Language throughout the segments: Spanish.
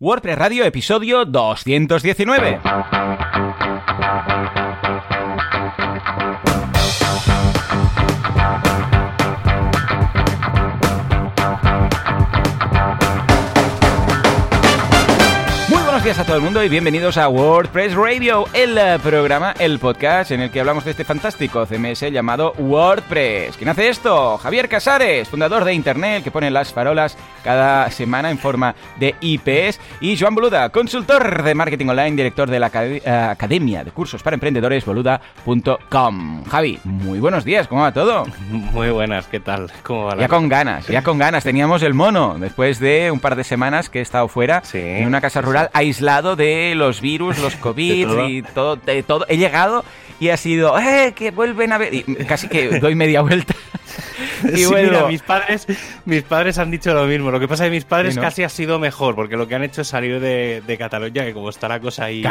WordPress Radio, episodio 219. buenos días a todo el mundo y bienvenidos a WordPress Radio, el eh, programa, el podcast en el que hablamos de este fantástico CMS llamado WordPress. ¿Quién hace esto? Javier Casares, fundador de Internet, que pone las farolas cada semana en forma de IPs. Y Joan Boluda, consultor de marketing online, director de la eh, Academia de Cursos para Emprendedores, boluda.com. Javi, muy buenos días, ¿cómo va todo? Muy buenas, ¿qué tal? ¿Cómo va ya con ganas, ya con ganas. Teníamos el mono después de un par de semanas que he estado fuera en una casa rural aislado de los virus, los COVID y todo, de todo. He llegado y ha sido, ¡eh! Que vuelven a ver. Y casi que doy media vuelta. y bueno, mis padres, mis padres han dicho lo mismo. Lo que pasa es que mis padres casi ha sido mejor, porque lo que han hecho es salir de, de Cataluña, que como está la cosa ahí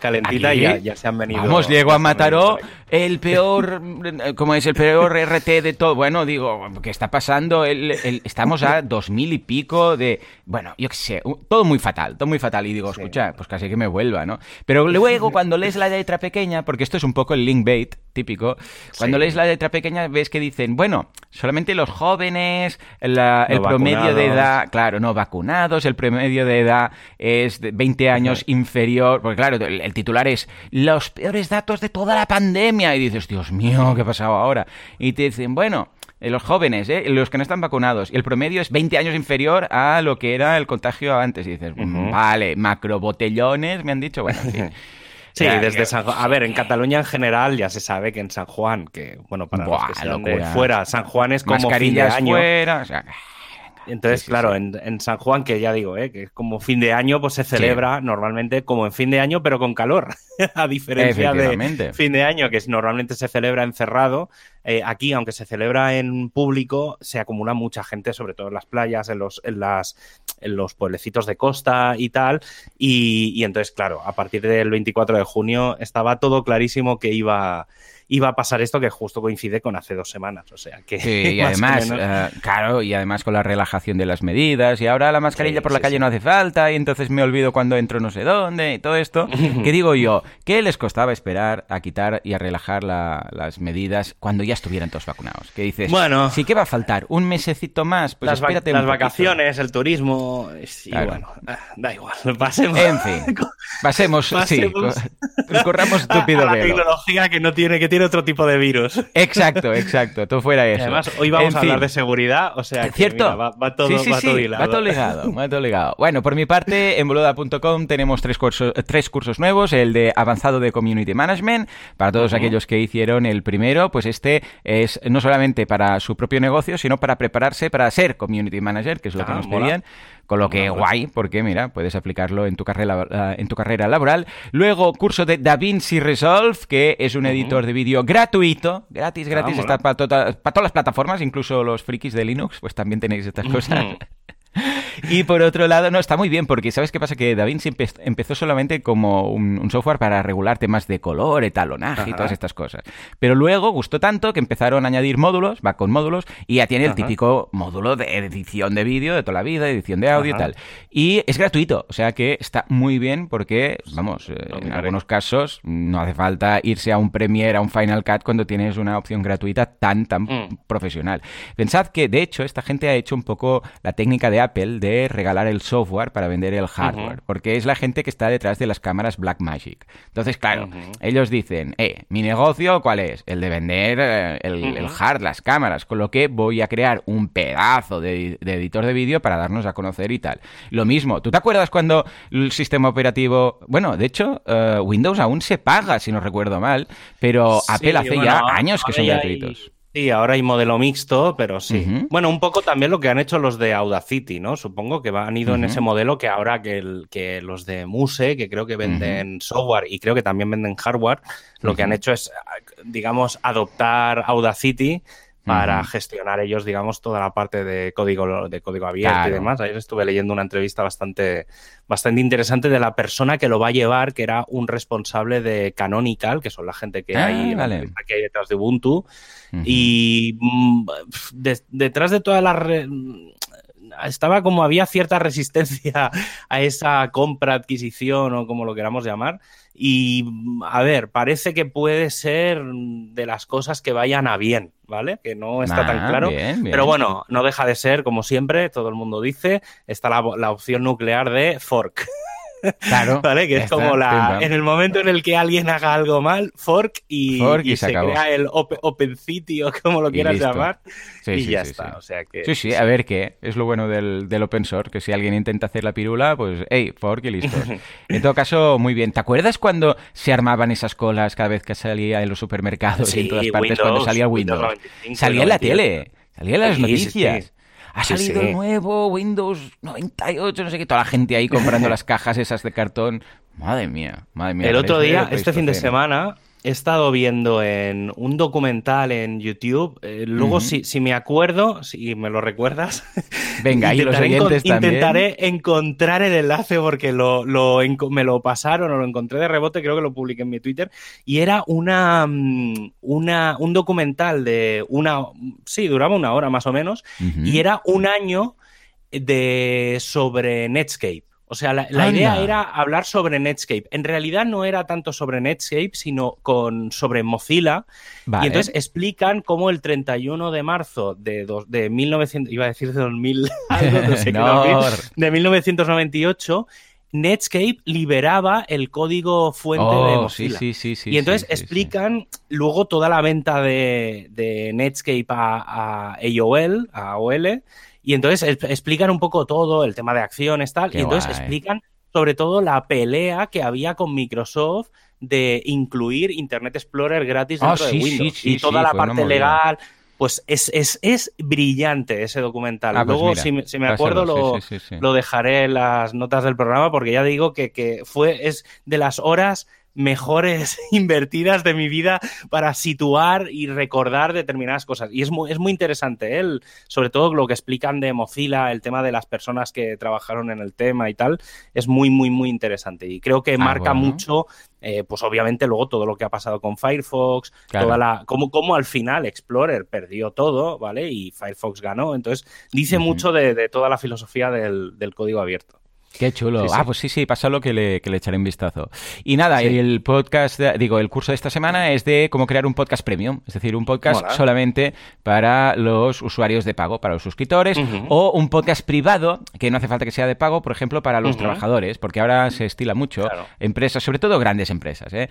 calentita, ya, ya, se han venido. Vamos, llego a Mataró, el peor, como es el peor RT de todo. Bueno, digo, ¿qué está pasando? estamos a dos mil y pico de, bueno, yo qué sé, todo muy fatal, todo muy fatal. Y digo, escucha, pues casi que me vuelva, ¿no? Pero luego, cuando lees la letra pequeña, porque esto es un poco el link bait típico, cuando lees la letra pequeña ves que dicen, bueno, solamente los jóvenes, el promedio de edad, claro, no vacunados, el promedio de edad es de 20 años inferior, porque claro, el, titular es los peores datos de toda la pandemia, y dices, Dios mío, ¿qué ha pasado ahora? Y te dicen, bueno, eh, los jóvenes, ¿eh? los que no están vacunados, y el promedio es 20 años inferior a lo que era el contagio antes. Y dices, vale, macrobotellones, me han dicho, bueno, Sí, desde San Juan. A ver, en Cataluña en general ya se sabe que en San Juan, que bueno, para los que sean de fuera, San Juan es como fin de año. Fuera, o sea, entonces, claro, En, San Juan, que ya digo, ¿eh? que es como fin de año, pues se celebra normalmente como en fin de año, pero con calor. a diferencia de fin de año, que normalmente se celebra encerrado. Eh, aquí, aunque se celebra en público, se acumula mucha gente, sobre todo en las playas, en los, en las, en los pueblecitos de costa y tal. Y, y entonces, claro, a partir del 24 de junio estaba todo clarísimo que iba iba a pasar esto que justo coincide con hace dos semanas. O sea que. Sí, y además, eh, claro, y además con la relajación de las medidas, y ahora la mascarilla por la calle no hace falta, y entonces me olvido cuando entro no sé dónde, y todo esto. ¿Qué digo yo? ¿Qué les costaba esperar a quitar y a relajar las medidas cuando ya estuvieran todos vacunados? ¿Qué dices? Bueno. Sí que va a faltar un mesecito más, pues las espérate Las vacaciones, el turismo. Y bueno, ah, da igual, pasemos. En fin, pasemos, sí, corramos estúpido la tecnología que no tiene que tiene otro tipo de virus. Exacto, exacto, todo fuera eso. además, hoy vamos a hablar de seguridad, o sea, ¿cierto? va, todo, sí, va todo ligado. Va todo ligado, va todo ligado. Bueno, por mi parte, en boluda.com tenemos tres cursos, tres cursos nuevos, el de avanzado de Community Management, para todos aquellos que hicieron el primero, pues este es no solamente para su propio negocio, sino para prepararse para ser Community Manager, que es lo que ah, nos pedían. Con lo que guay, porque mira, puedes aplicarlo en tu carrera, eh, en tu carrera laboral. Luego, curso de DaVinci Resolve, que es un editor de vídeo gratuito, gratis, gratis, está para, para todas las plataformas, incluso los frikis de Linux, pues también tenéis estas cosas. Y por otro lado, no, está muy bien, porque ¿sabes qué pasa? Que DaVinci empezó solamente como un, software para regular temas de color, etalonaje y todas estas cosas. Pero luego gustó tanto que empezaron a añadir módulos, va con módulos, y ya tiene el típico módulo de edición de vídeo de toda la vida, edición de audio y tal. Y es gratuito, o sea que está muy bien porque, vamos, eh, en algunos casos no hace falta irse a un Premiere, a un Final Cut cuando tienes una opción gratuita tan, tan mm. profesional. Pensad que, de hecho, esta gente ha hecho un poco la técnica de Apple de regalar el software para vender el hardware, porque es la gente que está detrás de las cámaras Blackmagic. Entonces, claro, ellos dicen, eh, mi negocio, ¿cuál es? El de vender eh, el, hard, las cámaras, con lo que voy a crear un pedazo de, editor de vídeo para darnos a conocer y tal. Lo mismo, ¿tú te acuerdas cuando el sistema operativo, bueno, de hecho, eh, Windows aún se paga, si no recuerdo mal, pero Apple hace ya años que son gratuitos. Sí, ahora hay modelo mixto, pero sí. Bueno, un poco también lo que han hecho los de Audacity, ¿no? Supongo que han ido en ese modelo que ahora que, el, que los de Muse, que creo que venden software y creo que también venden hardware, lo que han hecho es, digamos, adoptar Audacity para gestionar ellos, digamos, toda la parte de código, de código abierto y demás. Ayer estuve leyendo una entrevista bastante, bastante interesante de la persona que lo va a llevar, que era un responsable de Canonical, que son la gente que, hay, ah, que hay detrás de Ubuntu. Y mm, detrás de todas las estaba como había cierta resistencia a esa compra, adquisición o como lo queramos llamar. Y a ver, parece que puede ser de las cosas que vayan a bien, ¿vale? Que no está tan ah, claro. Pero bueno, no deja de ser, como siempre, todo el mundo dice, está la, la opción nuclear de fork. Claro. ¿Vale? Que es como la. En el momento en el que alguien haga algo mal, fork y, se, crea el open, City o como lo quieras llamar. y ya está. O sea que. Sí, sí, a ver qué. Es lo bueno del, del, open source, que si alguien intenta hacer la pirula, pues, hey, fork y listo. en todo caso, muy bien. ¿Te acuerdas cuando se armaban esas colas cada vez que salía en los supermercados y en todas partes cuando salía Windows? salía en la tele, salía en las noticias ha salido nuevo Windows 98, no sé qué, toda la gente ahí comprando las cajas esas de cartón. Madre mía, madre mía. El otro día, este fin de semana, he estado viendo en un documental en YouTube. Eh, luego, si, me acuerdo, si me lo recuerdas, venga, y los oyentes Intentaré encontrar el enlace porque lo, me lo pasaron o lo encontré de rebote, creo que lo publiqué en mi Twitter. Y era una, mm, una un documental de una. Sí, duraba una hora más o menos. Y era un año de sobre Netscape. O sea, la, idea era hablar sobre Netscape. En realidad no era tanto sobre Netscape, sino con, sobre Mozilla. Y entonces explican cómo el 31 de marzo de, de 1900, iba a decir de 2000, de 1998, Netscape liberaba el código fuente de oh, Mozilla. Sí, sí, sí, y entonces explican luego toda la venta de, Netscape a, a AOL, a AOL, y entonces explican un poco todo, el tema de acciones, tal. y entonces explican sobre todo la pelea que había con Microsoft de incluir Internet Explorer gratis dentro de Windows. y toda la parte legal. Pues es, es, brillante ese documental. Ah, pues Luego, si, me acuerdo, lo, lo, dejaré en las notas del programa, porque ya digo que, que fue, es de las horas mejores invertidas de mi vida para situar y recordar determinadas cosas. Y es muy, es muy interesante, ¿eh? el, sobre todo lo que explican de Mozilla, el tema de las personas que trabajaron en el tema y tal, es muy, muy, muy interesante. Y creo que ah, marca mucho, eh, pues obviamente luego todo lo que ha pasado con Firefox, toda la, como, como al final Explorer perdió todo, ¿vale? Y Firefox ganó. Entonces, dice mucho de, toda la filosofía del código abierto. Qué chulo. Ah, pues sí, sí, pásalo que le, que le echaré un vistazo. Y nada, el podcast, digo, el curso de esta semana es de cómo crear un podcast premium, es decir, un podcast solamente para los usuarios de pago, para los suscriptores, o un podcast privado, que no hace falta que sea de pago, por ejemplo, para los trabajadores, porque ahora se estila mucho empresas, sobre todo grandes empresas, ¿eh?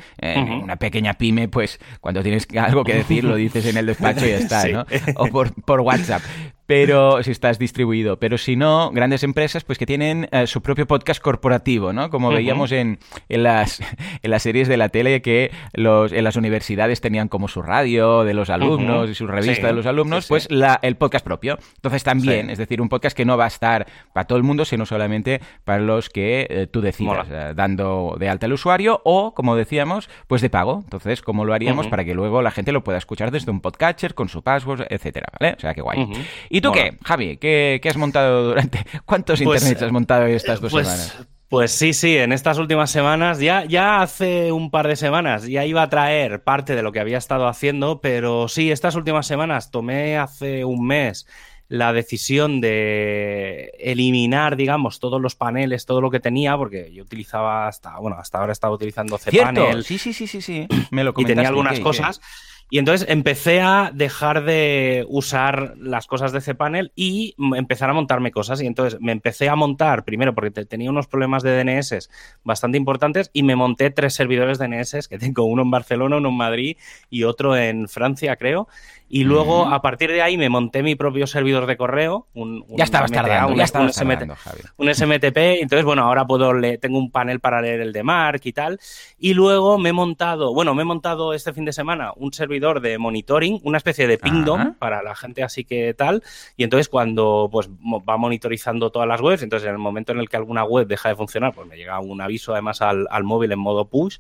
Una pequeña pyme, pues cuando tienes algo que decir, lo dices en el despacho y ya está, ¿no? O por, por WhatsApp pero si estás distribuido. Pero si no, grandes empresas pues que tienen eh, su propio podcast corporativo, ¿no? Como veíamos en, en, las, en las series de la tele que los, en las universidades tenían como su radio de los alumnos y su revista de los alumnos, pues la, el podcast propio. Entonces también, es decir, un podcast que no va a estar para todo el mundo, sino solamente para los que eh, tú decidas, eh, dando de alta al usuario o, como decíamos, pues de pago. Entonces, ¿cómo lo haríamos para que luego la gente lo pueda escuchar desde un podcatcher con su password, etcétera, ¿vale? O sea, qué guay. ¿Y tú qué, Javi? ¿Qué, has montado durante... ¿Cuántos pues, internets has montado estas dos pues, semanas? Pues sí, sí, en estas últimas semanas, ya, ya hace un par de semanas, ya iba a traer parte de lo que había estado haciendo, pero sí, estas últimas semanas tomé hace un mes la decisión de eliminar, digamos, todos los paneles, todo lo que tenía, porque yo utilizaba hasta, bueno, hasta ahora estaba utilizando cPanel. Sí, sí, sí, sí, sí. Me lo y tenía algunas cosas. Y entonces empecé a dejar de usar las cosas de cPanel y empezar a montarme cosas. Y entonces me empecé a montar, primero porque tenía unos problemas de DNS bastante importantes, y me monté tres servidores DNS, que tengo uno en Barcelona, uno en Madrid y otro en Francia, creo. Y luego, a partir de ahí, me monté mi propio servidor de correo. Un, ya estabas tardando, ya estabas un, tardando, un SMTP. Entonces, bueno, ahora puedo leer, tengo un panel para leer el de Mark y tal. Y luego me he montado, bueno, me he montado este fin de semana un servidor de monitoring, una especie de pingdom para la gente así que tal. Y entonces, cuando pues va monitorizando todas las webs, entonces en el momento en el que alguna web deja de funcionar, pues me llega un aviso además al, móvil en modo push.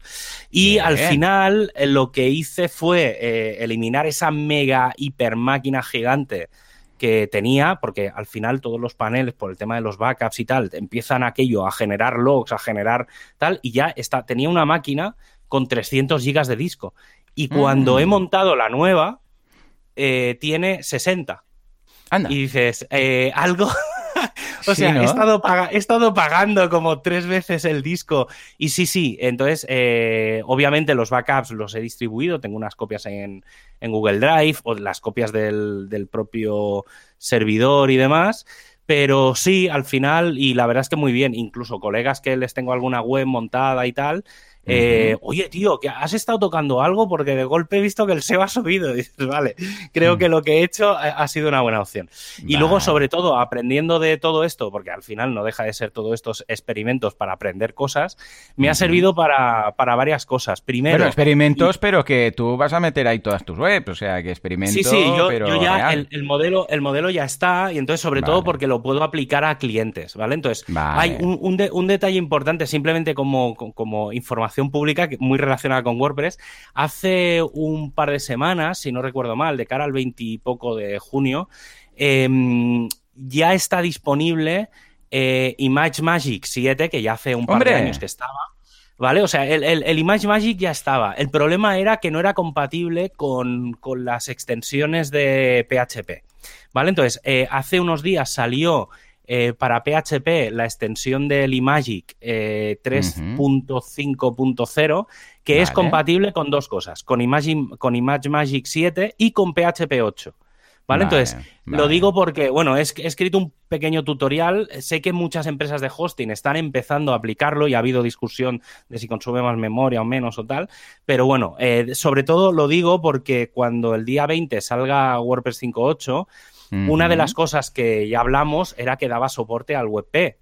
Y al final, eh, lo que hice fue eh, eliminar esa mega hiper máquina gigante que tenía, porque al final todos los paneles, por el tema de los backups y tal, empiezan aquello a generar logs, a generar tal, y ya está, tenía una máquina con 300 gigas de disco. Y cuando he mm. montado la nueva, eh, tiene 60. Y dices, eh, algo, O sea, he, estado he, estado pagando como tres veces el disco. Y sí, sí, entonces, eh, obviamente los backups los he distribuido, tengo unas copias en, Google Drive o las copias del, del propio servidor y demás. Pero sí, al final, y la verdad es que muy bien, incluso colegas que les tengo alguna web montada y tal, eh, oye, tío, que has estado tocando algo porque de golpe he visto que el SEO ha subido. dices, vale, creo que mm. lo que he hecho ha sido una buena opción. Y luego, sobre todo, aprendiendo de todo esto, porque al final no deja de ser todos estos experimentos para aprender cosas, me ha servido para, varias cosas. Primero. Bueno, experimentos, pero que tú vas a meter ahí todas tus webs, o sea, que experimentos. Sí, sí, yo, ya el, modelo, el modelo ya está, y entonces, sobre todo, porque lo puedo aplicar a clientes, ¿vale? Entonces, hay un, detalle importante, simplemente como, como información pública muy relacionada con WordPress. Hace un par de semanas, si no recuerdo mal, de cara al 20 y poco de junio, em, ya está disponible eh, Image Magic 7, que ya hace un par de años que estaba. ¿Vale? O sea, el, el, Image Magic ya estaba. El problema era que no era compatible con, las extensiones de PHP. ¿Vale? Entonces, eh, hace unos días salió eh, para PHP la extensión del iMagic 3.5.0, eh, que es compatible con dos cosas, con, con ImageMagick 7 y con PHP 8. ¿Vale? Entonces, lo digo porque, bueno, he, escrito un pequeño tutorial. Sé que muchas empresas de hosting están empezando a aplicarlo y ha habido discusión de si consume más memoria o menos o tal. Pero bueno, eh, sobre todo lo digo porque cuando el día 20 salga WordPress 5.8, una de las cosas que ya hablamos era que daba soporte al WebP.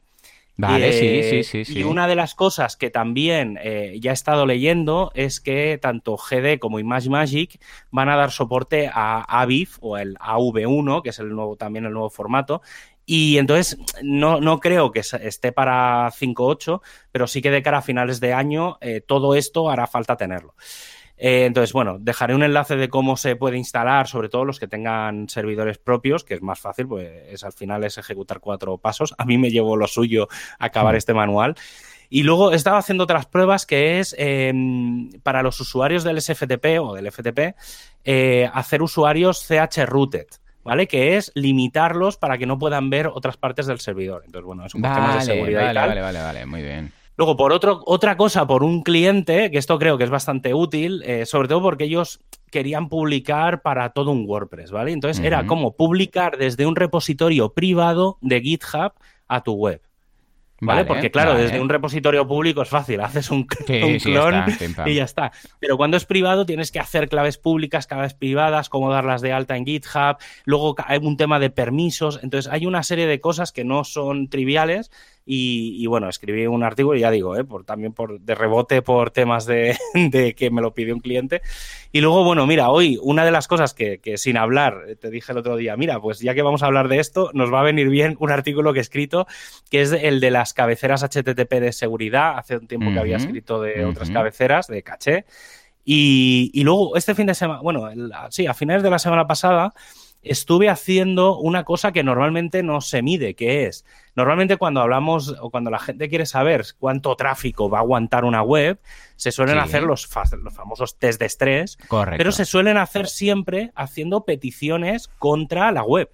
Vale, sí, sí, sí, sí, Y una de las cosas que también eh, ya he estado leyendo es que tanto GD como ImageMagick van a dar soporte a Aviv o el AV1, que es el nuevo, también el nuevo formato. Y entonces no, no creo que esté para 5.8, pero sí que de cara a finales de año eh, todo esto hará falta tenerlo. Eh, entonces, bueno, dejaré un enlace de cómo se puede instalar, sobre todo los que tengan servidores propios, que es más fácil, pues es, al final es ejecutar cuatro pasos. A mí me llevo lo suyo acabar este manual. Y luego he estado haciendo otras pruebas que es em, para los usuarios del SFTP o del FTP eh, hacer usuarios CH rooted. ¿Vale? Que es limitarlos para que no puedan ver otras partes del servidor. Entonces, bueno, es un tema de seguridad vale, y tal. Vale, vale, vale, muy bien. Luego, por otro, otra cosa, por un cliente, que esto creo que es bastante útil, eh, sobre todo porque ellos querían publicar para todo un WordPress, ¿vale? Entonces era como publicar desde un repositorio privado de GitHub a tu web. ¿Vale? Porque claro, desde un repositorio público es fácil, haces un, clon y ya está. Pero cuando es privado tienes que hacer claves públicas, claves privadas, cómo darlas de alta en GitHub, luego hay un tema de permisos, entonces hay una serie de cosas que no son triviales y, bueno, escribí un artículo, y ya digo, ¿eh? por, también por, de rebote por temas de, que me lo pidió un cliente. Y luego, bueno, mira, hoy una de las cosas que, sin hablar, eh, te dije el otro día, mira, pues ya que vamos a hablar de esto, nos va a venir bien un artículo que he escrito, que es el de las cabeceras HTTP de seguridad. Hace un tiempo que había escrito de otras cabeceras, de caché. Y, y, luego, este fin de semana, bueno, sí, a finales de la semana pasada, estuve haciendo una cosa que normalmente no se mide, que es, normalmente cuando hablamos o cuando la gente quiere saber cuánto tráfico va a aguantar una web, se suelen hacer los, los, famosos test de estrés, pero se suelen hacer siempre haciendo peticiones contra la web.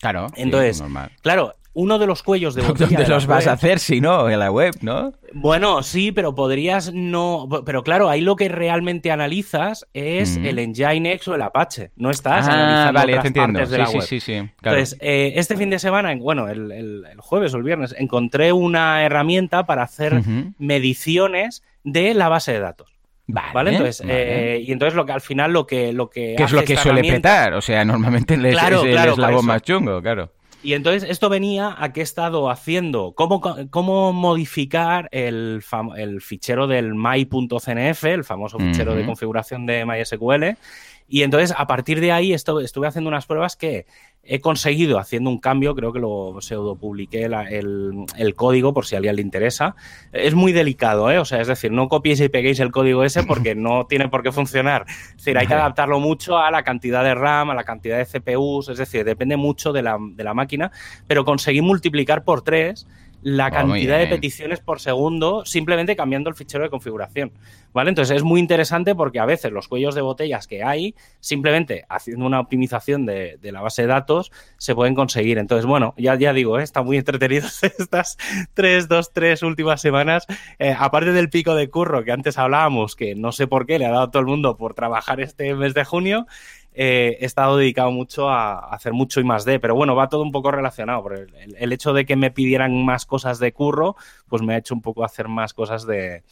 Claro. Entonces, claro, uno de los cuellos de botella. ¿Dónde los vas a hacer si no? En la web, ¿no? Bueno, sí, pero podrías no. Pero claro, ahí lo que realmente analizas es el Nginx o el Apache. No estás ah, analizando vale, otras partes de la web. Sí, sí, sí. Entonces, eh, este fin de semana, bueno, el, jueves o el viernes, encontré una herramienta para hacer mediciones de la base de datos. Vale, Entonces, eh, y entonces lo que al final lo que lo que ¿Qué es lo que suele petar? O sea, normalmente les, claro, es, claro, eslabón más chungo, claro. Y entonces esto venía a que he estado haciendo, cómo, cómo modificar el, el fichero del my.cnf, el famoso fichero de configuración de MySQL. Y entonces a partir de ahí estuve haciendo unas pruebas que he conseguido haciendo un cambio, creo que lo pseudo publiqué el, el, código por si a alguien le interesa. Es muy delicado, ¿eh? O sea, es decir, no copiéis y peguéis el código ese porque no tiene por qué funcionar. Es decir, hay que adaptarlo mucho a la cantidad de RAM, a la cantidad de CPUs, es decir, depende mucho de la, de la máquina, pero conseguí multiplicar por tres la oh, cantidad de peticiones por segundo simplemente cambiando el fichero de configuración. ¿Vale? Entonces es muy interesante porque a veces los cuellos de botellas que hay, simplemente haciendo una optimización de, la base de datos, se pueden conseguir. Entonces, bueno, ya, ya digo, ¿eh? está muy entretenido estas tres, dos, tres últimas semanas. Eh, aparte del pico de curro que antes hablábamos, que no sé por qué le ha dado a todo el mundo por trabajar este mes de junio, eh, he estado dedicado mucho a, hacer mucho y más de, pero bueno, va todo un poco relacionado. Por el, hecho de que me pidieran más cosas de curro, pues me ha hecho un poco hacer más cosas de,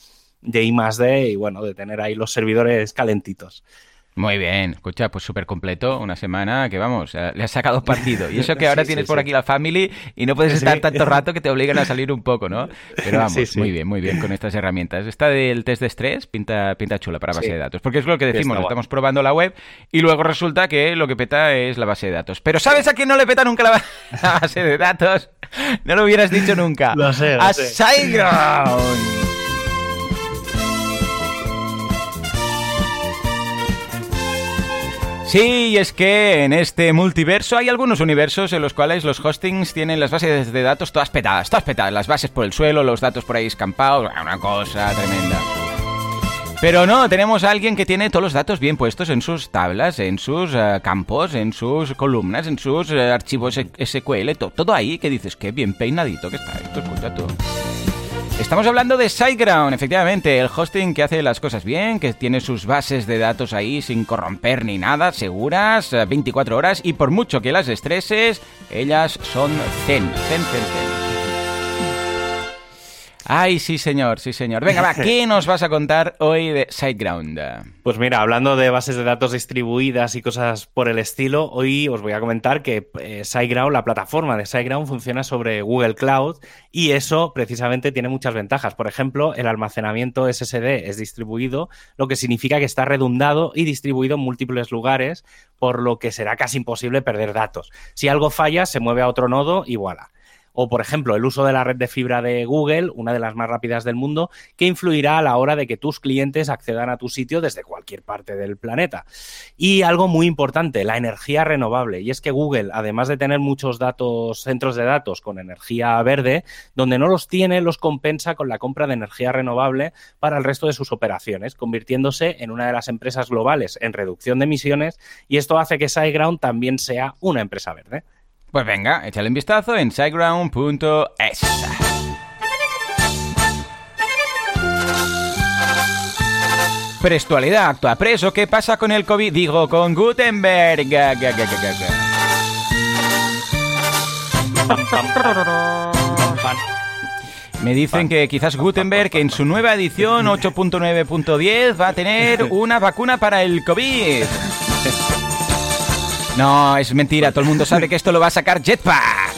de I más D y bueno, de tener ahí los servidores calentitos. Muy bien, escucha, pues súper completo, una semana que vamos, le has sacado partido. Y eso que ahora tienes por aquí la family y no puedes estar tanto rato que te obligan a salir un poco, ¿no? Pero vamos, muy bien, muy bien con estas herramientas. Esta del test de estrés pinta, pinta chula para base de datos, porque es lo que decimos, estamos probando la web y luego resulta que lo que peta es la base de datos. Pero ¿sabes a quién no le peta nunca la, base de datos? No lo hubieras dicho nunca. Lo sé, a SiteGround. Sí, es que en este multiverso hay algunos universos en los cuales los hostings tienen las bases de datos todas petadas, todas petadas, las bases por el suelo, los datos por ahí escampados, una cosa tremenda. Pero no, tenemos a alguien que tiene todos los datos bien puestos en sus tablas, en sus eh, campos, en sus columnas, en sus eh, archivos SQL, todo ahí que dices que bien peinadito que está esto, escucha tú. Estamos hablando de SiteGround, efectivamente, el hosting que hace las cosas bien, que tiene sus bases de datos ahí sin corromper ni nada, seguras, 24 eh, horas, y por mucho que las estreses, ellas son zen, zen, zen, zen. Ay, sí, señor, sí, señor. Venga, va, ¿qué nos vas a contar hoy de SiteGround? Pues mira, hablando de bases de datos distribuidas y cosas por el estilo, hoy os voy a comentar que eh, SiteGround, la plataforma de SiteGround, funciona sobre Google Cloud y eso precisamente tiene muchas ventajas. Por ejemplo, el almacenamiento SSD es distribuido, lo que significa que está redundado y distribuido en múltiples lugares, por lo que será casi imposible perder datos. Si algo falla, se mueve a otro nodo y voilà. O, por ejemplo, el uso de la red de fibra de Google, una de las más rápidas del mundo, que influirá a la hora de que tus clientes accedan a tu sitio desde cualquier parte del planeta. Y algo muy importante, la energía renovable. Y es que Google, además de tener muchos datos, centros de datos con energía verde, donde no los tiene, los compensa con la compra de energía renovable para el resto de sus operaciones, convirtiéndose en una de las empresas globales en reducción de emisiones. Y esto hace que SiteGround también sea una empresa verde. Pues venga, échale un vistazo en siteground.es. Prestualidad, actúa preso. ¿Qué pasa con el COVID? Digo, con Gutenberg. Me dicen que quizás Gutenberg en su nueva edición 8.9.10 va a tener una vacuna para el COVID. No, es mentira. Todo el mundo sabe que esto lo va a sacar Jetpack.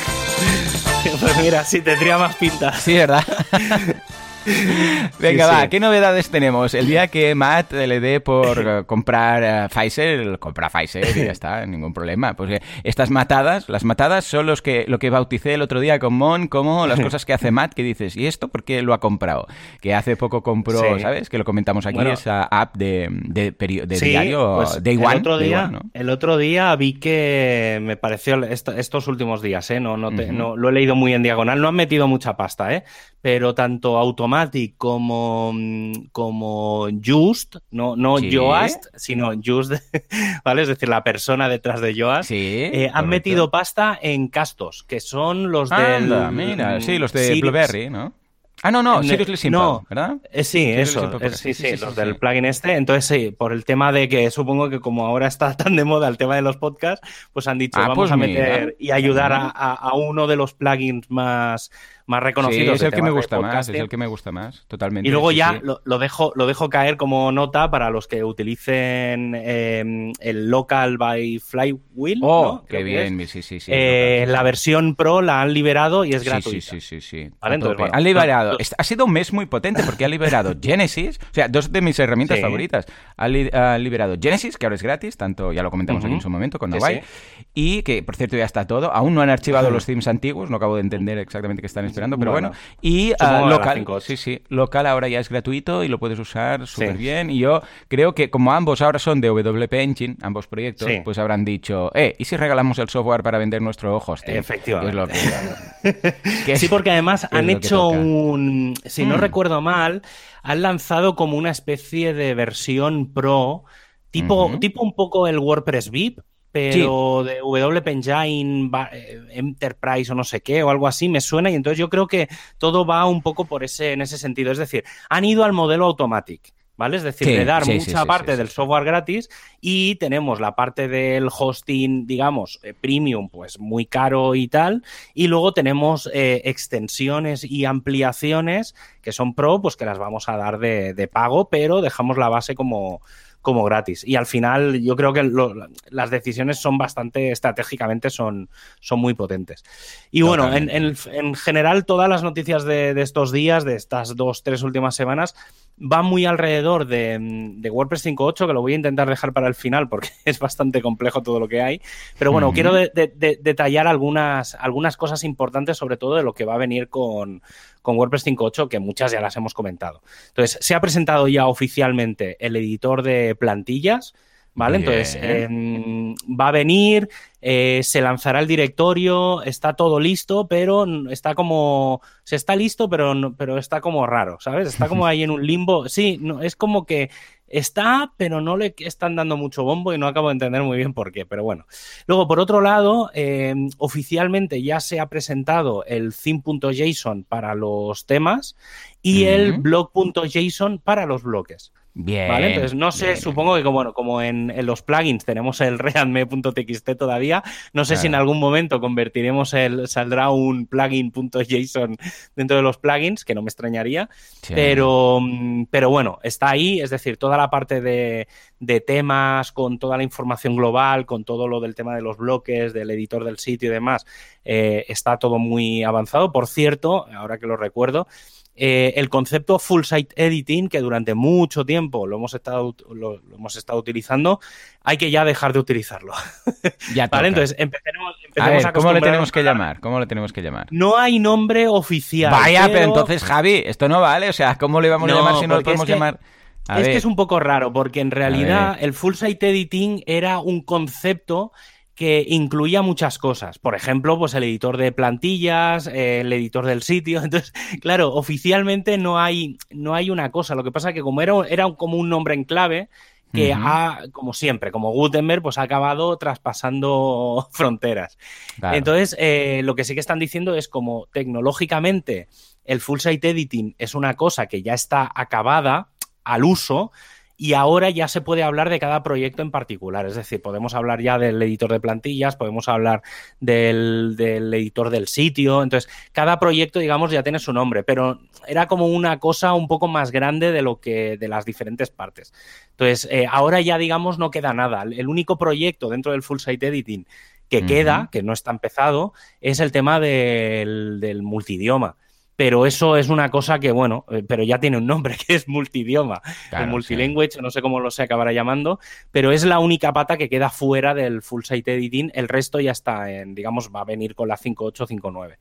Pues mira, sí, tendría más pinta. Sí, ¿verdad? Venga, va, ¿qué novedades tenemos? El día que Matt le dé por eh, comprar uh, Pfizer, compra Pfizer y ya está, ningún problema. Pues estas matadas, las matadas son los que, lo que bauticé el otro día con Mon como las cosas que hace Matt, que dices, ¿y esto por qué lo ha comprado? Que hace poco compró, ¿sabes? Que lo comentamos aquí, esa app de, de, diario pues Day One. El otro día, el otro día vi que me pareció estos últimos días, ¿eh? No, no, no, lo he leído muy en diagonal, no han metido mucha pasta, ¿eh? Pero tanto automático como, mm, como Just, no, no Yoast, sino Just, ¿vale? Es decir, la persona detrás de Yoast, eh, han metido pasta en castos, que son los de. mira, sí, los de Blueberry, ¿no? Ah, no, no, Seriously Simple, no, ¿verdad? Eh, sí, eso, sí, sí, los del plugin este. Entonces, sí, por el tema de que supongo que como ahora está tan de moda el tema de los podcasts, pues han dicho, ah, vamos pues a meter y ayudar a, a, uno de los plugins más, más reconocidos. es el que me gusta más, es el que me gusta más, totalmente. Y luego ya lo, dejo, lo dejo caer como nota para los que utilicen em, el Local by Flywheel. Oh, qué bien, sí, sí, sí. Eh, la versión Pro la han liberado y es gratuita. Sí, sí, sí, sí. han liberado, ha sido un mes muy potente porque ha liberado Genesis, o sea, dos de mis herramientas favoritas. Ha, liberado Genesis, que ahora es gratis, tanto ya lo comentamos aquí en su momento con Novai, y que por cierto ya está todo. Aún no han archivado los themes antiguos, no acabo de entender exactamente qué están esperando pero bueno. Y uh, local, sí, sí, local ahora ya es gratuito y lo puedes usar súper bien. Y yo creo que como ambos ahora son de WP Engine, ambos proyectos, pues habrán dicho, eh, ¿y si regalamos el software para vender nuestro hosting? Efectivamente. sí, porque además han hecho un, si no mm. recuerdo mal, han lanzado como una especie de versión pro, tipo, tipo un poco el WordPress VIP, pero de WP Engine eh, Enterprise o no sé qué o algo así me suena y entonces yo creo que todo va un poco por ese en ese sentido, es decir, han ido al modelo automatic. ¿vale? Es decir, de dar mucha parte del software gratis y tenemos la parte del hosting, digamos, eh, premium, pues muy caro y tal, y luego tenemos eh, extensiones y ampliaciones que son pro, pues que las vamos a dar de, de pago, pero dejamos la base como, como gratis. Y al final yo creo que las decisiones son bastante estratégicamente, son, son muy potentes. Y bueno, en, en, general todas las noticias de, de, estos días, de estas dos, tres últimas semanas, van muy alrededor de, de WordPress 5.8, que lo voy a intentar dejar para el final porque es bastante complejo todo lo que hay. Pero bueno, quiero detallar algunas, algunas cosas importantes, sobre todo de lo que va a venir con, con WordPress 5.8, que muchas ya las hemos comentado. Entonces, se ha presentado ya oficialmente el editor de plantillas, ¿vale? Entonces, em, va a venir, eh, se lanzará el directorio, está todo listo, pero está como, se está listo, pero, pero está como raro, ¿sabes? Está como ahí en un limbo. Sí, no, es como que está, pero no le están dando mucho bombo y no acabo de entender muy bien por qué, pero bueno. Luego, por otro lado, em, oficialmente ya se ha presentado el theme.json para los temas y el blog.json para los bloques. Bien. ¿Vale? Entonces, no sé, supongo que como, como en, los plugins tenemos el readme.txt todavía, no sé si en algún momento convertiremos el, saldrá un plugin.json dentro de los plugins, que no me extrañaría, pero, pero bueno, está ahí, es decir, toda la parte de, de temas, con toda la información global, con todo lo del tema de los bloques, del editor del sitio y demás, eh, está todo muy avanzado. Por cierto, ahora que lo recuerdo, eh, el concepto full site editing, que durante mucho tiempo lo hemos estado, lo, hemos estado utilizando, hay que ya dejar de utilizarlo. Ya ¿Vale? Entonces, empecemos, a, ¿Cómo le tenemos que llamar? ¿Cómo le tenemos que llamar? No hay nombre oficial. Vaya, pero, entonces, Javi, esto no vale. O sea, ¿cómo le vamos a llamar si no le podemos llamar? Es que es un poco raro, porque en realidad el full site editing era un concepto que incluía muchas cosas. Por ejemplo, pues el editor de plantillas, el editor del sitio. Entonces, claro, oficialmente no hay, no hay una cosa. Lo que pasa es que como era, era como un nombre en clave, que ha, como siempre, como Gutenberg, pues ha acabado traspasando fronteras. Entonces, eh, lo que sí que están diciendo es como tecnológicamente el full site editing es una cosa que ya está acabada al uso, y ahora ya se puede hablar de cada proyecto en particular. Es decir, podemos hablar ya del editor de plantillas, podemos hablar del, editor del sitio. Entonces, cada proyecto, digamos, ya tiene su nombre, pero era como una cosa un poco más grande de lo que de las diferentes partes. Entonces, eh, ahora ya, digamos, no queda nada. El único proyecto dentro del full site editing que queda, que no está empezado, es el tema del, del multidioma pero eso es una cosa que, bueno, eh, pero ya tiene un nombre, que es multidioma. el multilanguage, no sé cómo lo se acabará llamando, pero es la única pata que queda fuera del full site editing. El resto ya está en, digamos, va a venir con la 5.8, 5.9.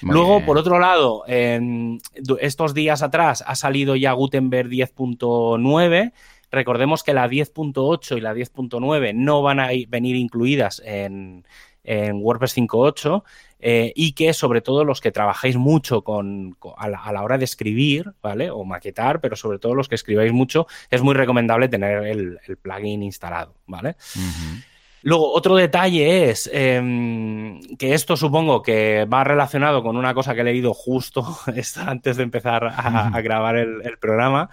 Luego, por otro lado, en estos días atrás ha salido ya Gutenberg 10.9. Recordemos que la 10.8 y la 10.9 no van a venir incluidas en, en WordPress 5.8 eh, y que sobre todo los que trabajáis mucho con, a, la, hora de escribir, ¿vale? O maquetar, pero sobre todo los que escribáis mucho, es muy recomendable tener el, plugin instalado, ¿vale? Luego, otro detalle es em, que esto supongo que va relacionado con una cosa que he leído justo antes de empezar a, grabar el, programa.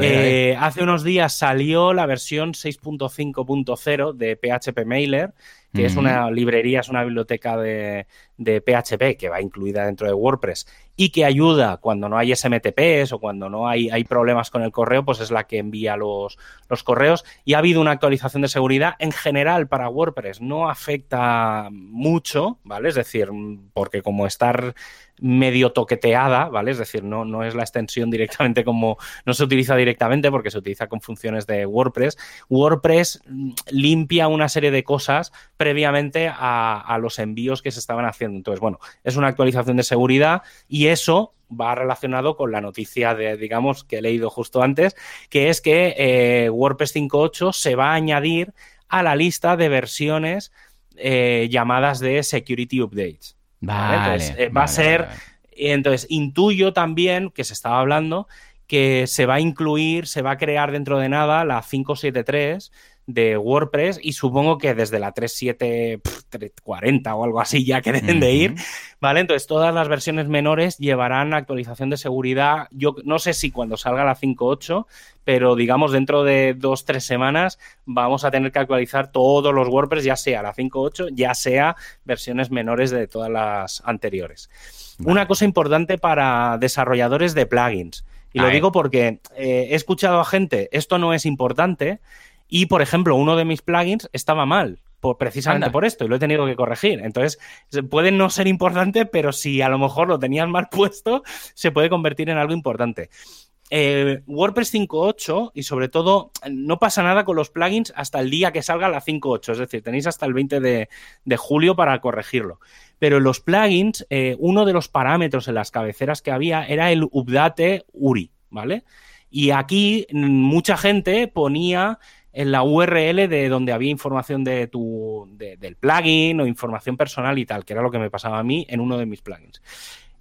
Eh, hace unos días salió la versión 6.5.0 de PHP Mailer que es una librería, es una biblioteca de, PHP que va incluida dentro de WordPress y que ayuda cuando no hay SMTPs o cuando no hay, hay problemas con el correo, pues es la que envía los, los correos. Y ha habido una actualización de seguridad en general para WordPress. No afecta mucho, ¿vale? Es decir, porque como estar medio toqueteada, ¿vale? Es decir, no, no es la extensión directamente como no se utiliza directamente porque se utiliza con funciones de WordPress. WordPress mm, limpia una serie de cosas previamente a, los envíos que se estaban haciendo. Entonces, bueno, es una actualización de seguridad y eso va relacionado con la noticia de, digamos, que he leído justo antes, que es que eh, WordPress 5.8 se va a añadir a la lista de versiones eh, llamadas de Security Updates. Vale, Entonces, eh, va a ser... Entonces, intuyo también que se estaba hablando que se va a incluir, se va a crear dentro de nada la 573 de WordPress y supongo que desde la 3.7.40 o algo así ya que deben de ir, ¿vale? Entonces todas las versiones menores llevarán actualización de seguridad. Yo no sé si cuando salga la 5.8, pero digamos dentro de dos, tres semanas vamos a tener que actualizar todos los WordPress, ya sea la 5.8, ya sea versiones menores de todas las anteriores. Una cosa importante para desarrolladores de plugins. Y lo digo porque eh, he escuchado a gente, esto no es importante, y por ejemplo, uno de mis plugins estaba mal, precisamente por esto, y lo he tenido que corregir. Entonces, puede no ser importante, pero si a lo mejor lo tenías mal puesto, se puede convertir en algo importante. Eh, WordPress 5.8 y sobre todo no pasa nada con los plugins hasta el día que salga la 5.8, es decir, tenéis hasta el 20 de, julio para corregirlo. Pero los plugins, eh, uno de los parámetros en las cabeceras que había era el update URI, ¿vale? Y aquí mm, mucha gente ponía en la URL de donde había información de tu, del plugin o información personal y tal, que era lo que me pasaba a mí en uno de mis plugins.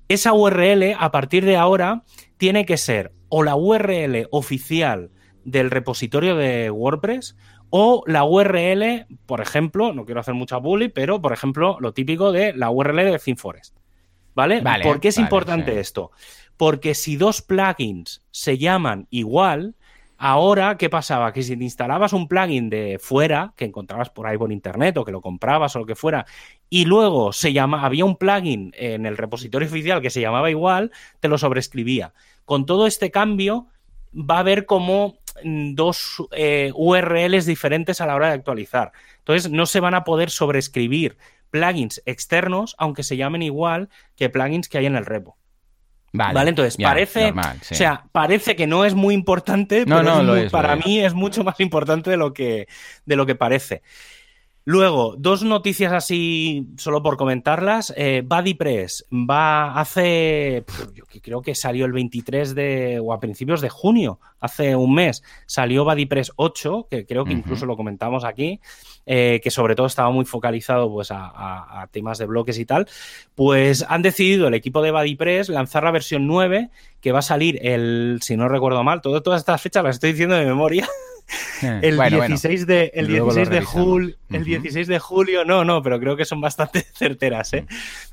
Esa URL, a partir de ahora, tiene que ser o la URL oficial del repositorio de WordPress o la URL, por ejemplo, no quiero hacer mucha bully, pero por ejemplo, lo típico de la URL de ThemeForest. ¿Vale? vale ¿Por qué es importante esto? Porque si dos plugins se llaman igual, Ahora, ¿qué pasaba? Que si te instalabas un plugin de fuera, que encontrabas por ahí por internet o que lo comprabas o lo que fuera, y luego se llama, había un plugin en el repositorio oficial que se llamaba igual, te lo sobrescribía. Con todo este cambio, va a haber como mm, dos eh, URLs diferentes a la hora de actualizar. Entonces, no se van a poder sobrescribir plugins externos, aunque se llamen igual que plugins que hay en el repo. Vale, entonces parece, o sea, parece que no es muy importante, pero para mí es mucho más importante de lo que, de lo que parece. Luego, dos noticias así, solo por comentarlas. Eh, BuddyPress va hace, yo creo que salió el 23 de, o a principios de junio, hace un mes, salió BuddyPress 8, que creo que incluso lo comentamos aquí, eh, que sobre todo estaba muy focalizado pues, a, temas de bloques y tal. Pues han decidido el equipo de BuddyPress lanzar la versión 9, que va a salir el, si no recuerdo mal, todas estas fechas las estoy diciendo de memoria. Eh, el 16 de, el 16 de julio, el 16 de julio, no, no, pero creo que son bastante certeras, ¿eh?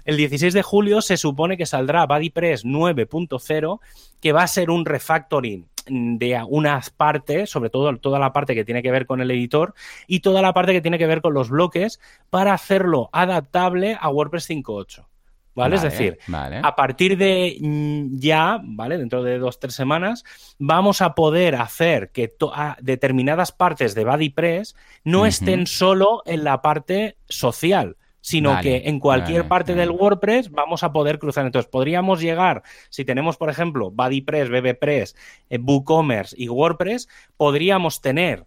El 16 de julio se supone que saldrá BuddyPress 9.0, que va a ser un refactoring de unas partes, sobre todo toda la parte que tiene que ver con el editor y toda la parte que tiene que ver con los bloques para hacerlo adaptable a WordPress 5.8. ¿Vale? es decir, a partir de ya, ¿vale? Dentro de dos, tres semanas, vamos a poder hacer que determinadas partes de BuddyPress no estén solo en la parte social, sino que en cualquier parte del WordPress vamos a poder cruzar. Entonces, podríamos llegar, si tenemos, por ejemplo, BuddyPress, BBPress, eh, WooCommerce y WordPress, podríamos tener,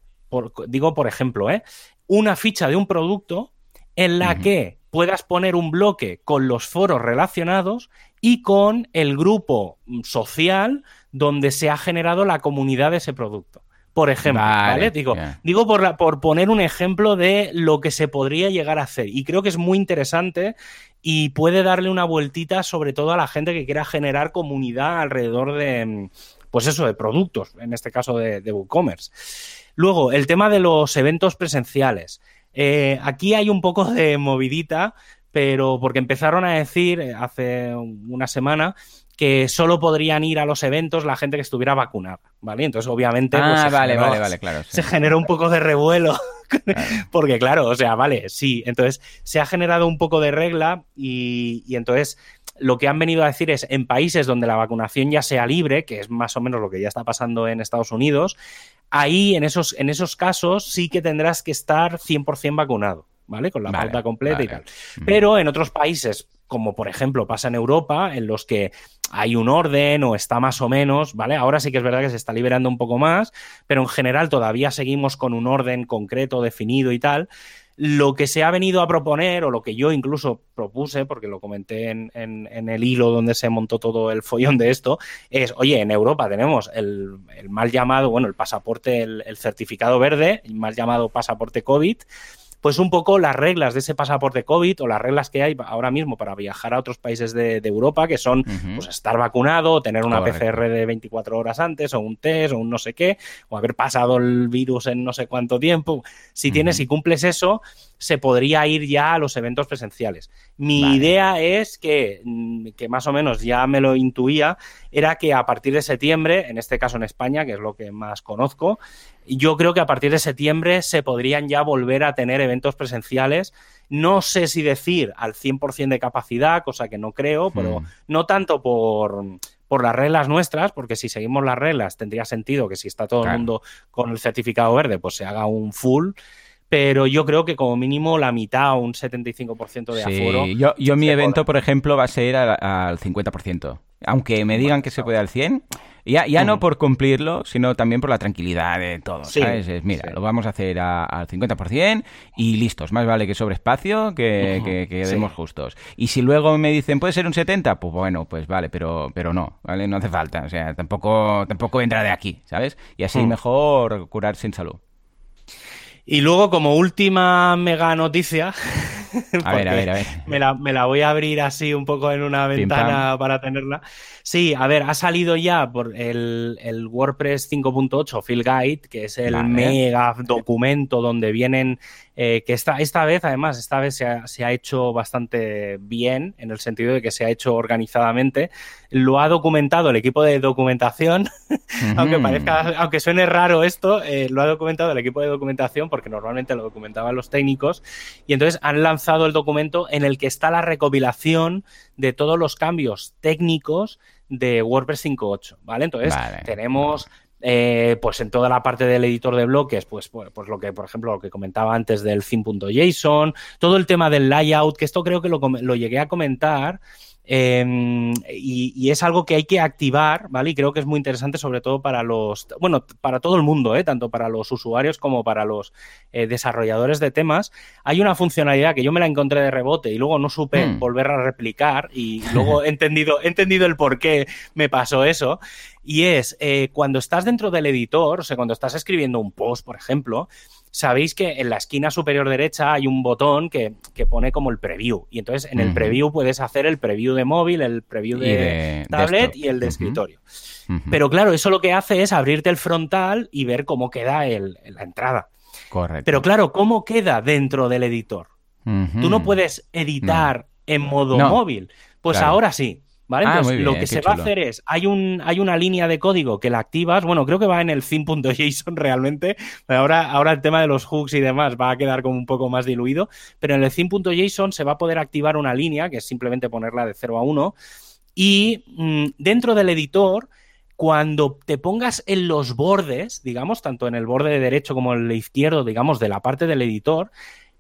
digo por ejemplo, ¿eh? una ficha de un producto en la que puedas poner un bloque con los foros relacionados y con el grupo social donde se ha generado la comunidad de ese producto. Por ejemplo, vale, Digo, digo por, por poner un ejemplo de lo que se podría llegar a hacer. Y creo que es muy interesante y puede darle una vueltita sobre todo a la gente que quiera generar comunidad alrededor de, pues eso, de productos, en este caso de, de WooCommerce. Luego, el tema de los eventos presenciales. Eh, aquí hay un poco de movidita, pero porque empezaron a decir eh, hace una semana que solo podrían ir a los eventos la gente que estuviera vacunada, ¿vale? Entonces, obviamente, pues, ah, vale, vale, vale, claro. Se generó un poco de revuelo, porque claro, o sea, vale, sí, entonces se ha generado un poco de regla y, y entonces lo que han venido a decir es en países donde la vacunación ya sea libre, que es más o menos lo que ya está pasando en Estados Unidos, ahí en esos, en esos casos sí que tendrás que estar 100% vacunado, ¿vale? Con la pauta completa y tal. Pero en otros países, como por ejemplo pasa en Europa, en los que hay un orden o está más o menos, ¿vale? Ahora sí que es verdad que se está liberando un poco más, pero en general todavía seguimos con un orden concreto, definido y tal. Lo que se ha venido a proponer, o lo que yo incluso propuse, porque lo comenté en, el hilo donde se montó todo el follón de esto, es, oye, en Europa tenemos el, mal llamado, bueno, el pasaporte, el, el certificado verde, el mal llamado pasaporte COVID, pues un poco las reglas de ese pasaporte COVID o las reglas que hay ahora mismo para viajar a otros países de, Europa, que son pues estar vacunado, tener una PCR de 24 horas antes, o un test, o un no sé qué, o haber pasado el virus en no sé cuánto tiempo. Si tienes, si cumples eso, se podría ir ya a los eventos presenciales. Mi idea es que, mm, que más o menos ya me lo intuía, era que a partir de septiembre, en este caso en España, que es lo que más conozco, yo creo que a partir de septiembre se podrían ya volver a tener eventos presenciales. No sé si decir al 100% de capacidad, cosa que no creo, pero hmm. no tanto por, por las reglas nuestras, porque si seguimos las reglas tendría sentido que si está todo el mundo con el certificado verde, pues se haga un full pero yo creo que como mínimo la mitad o un 75% de aforo. Yo, yo mi evento, por ejemplo, va a ser al, 50%. Aunque me digan que se puede al 100, ya, ya no mm. por cumplirlo, sino también por la tranquilidad de todos, ¿sabes? mira, lo vamos a hacer al 50% y listos. Más vale que sobre espacio que, que, quedemos justos. Y si luego me dicen, ¿puede ser un 70? Pues bueno, pues vale, pero, pero no, ¿vale? No hace falta. O sea, tampoco, tampoco entra de aquí, ¿sabes? Y así mm. mejor curarse en salud. Y luego, como última mega noticia, a ver, a ver, a ver. Me la, me la, voy a abrir así un poco en una ventana para tenerla. Sí, a ver, ha salido ya por el, el WordPress 5.8 Field Guide, que es el mega documento donde vienen eh, que esta, esta vez, además, esta vez se ha, se ha, hecho bastante bien, en el sentido de que se ha hecho organizadamente. Lo ha documentado el equipo de documentación, aunque parezca, aunque suene raro esto, eh, lo ha documentado el equipo de documentación, porque normalmente lo documentaban los técnicos, y entonces han lanzado el documento en el que está la recopilación de todos los cambios técnicos de WordPress 5.8, ¿vale? Entonces, tenemos eh, pues en toda la parte del editor de bloques, pues, pues, pues, lo que, por ejemplo, lo que comentaba antes del theme.json, todo el tema del layout, que esto creo que lo, lo llegué a comentar Em, y, es algo que hay que activar, ¿vale? Y creo que es muy interesante, sobre todo para los, bueno, para todo el mundo, ¿eh? tanto para los usuarios como para los eh, desarrolladores de temas. Hay una funcionalidad que yo me la encontré de rebote y luego no supe hmm. volver a replicar y luego he entendido, he entendido el por qué me pasó eso. Y es eh, cuando estás dentro del editor, o sea, cuando estás escribiendo un post, por ejemplo, sabéis que en la esquina superior derecha hay un botón que, pone como el preview. Y entonces en el preview puedes hacer el preview de móvil, el preview de, tablet y el de escritorio. Pero claro, eso lo que hace es abrirte el frontal y ver cómo queda la entrada. Correcto. Pero claro, ¿cómo queda dentro del editor? Tú no puedes editar en modo móvil. Pues ahora sí. ¿Vale? Ah, Entonces, lo que se va a hacer es, hay, un, hay una línea de código que la activas, bueno, creo que va en el theme.json realmente, ahora, ahora el tema de los hooks y demás va a quedar como un poco más diluido, pero en el theme.json se va a poder activar una línea, que es simplemente ponerla de 0 a 1, y mm, dentro del editor cuando te pongas en los bordes, digamos, tanto en el borde de derecho como en el izquierdo, digamos, de la parte del editor,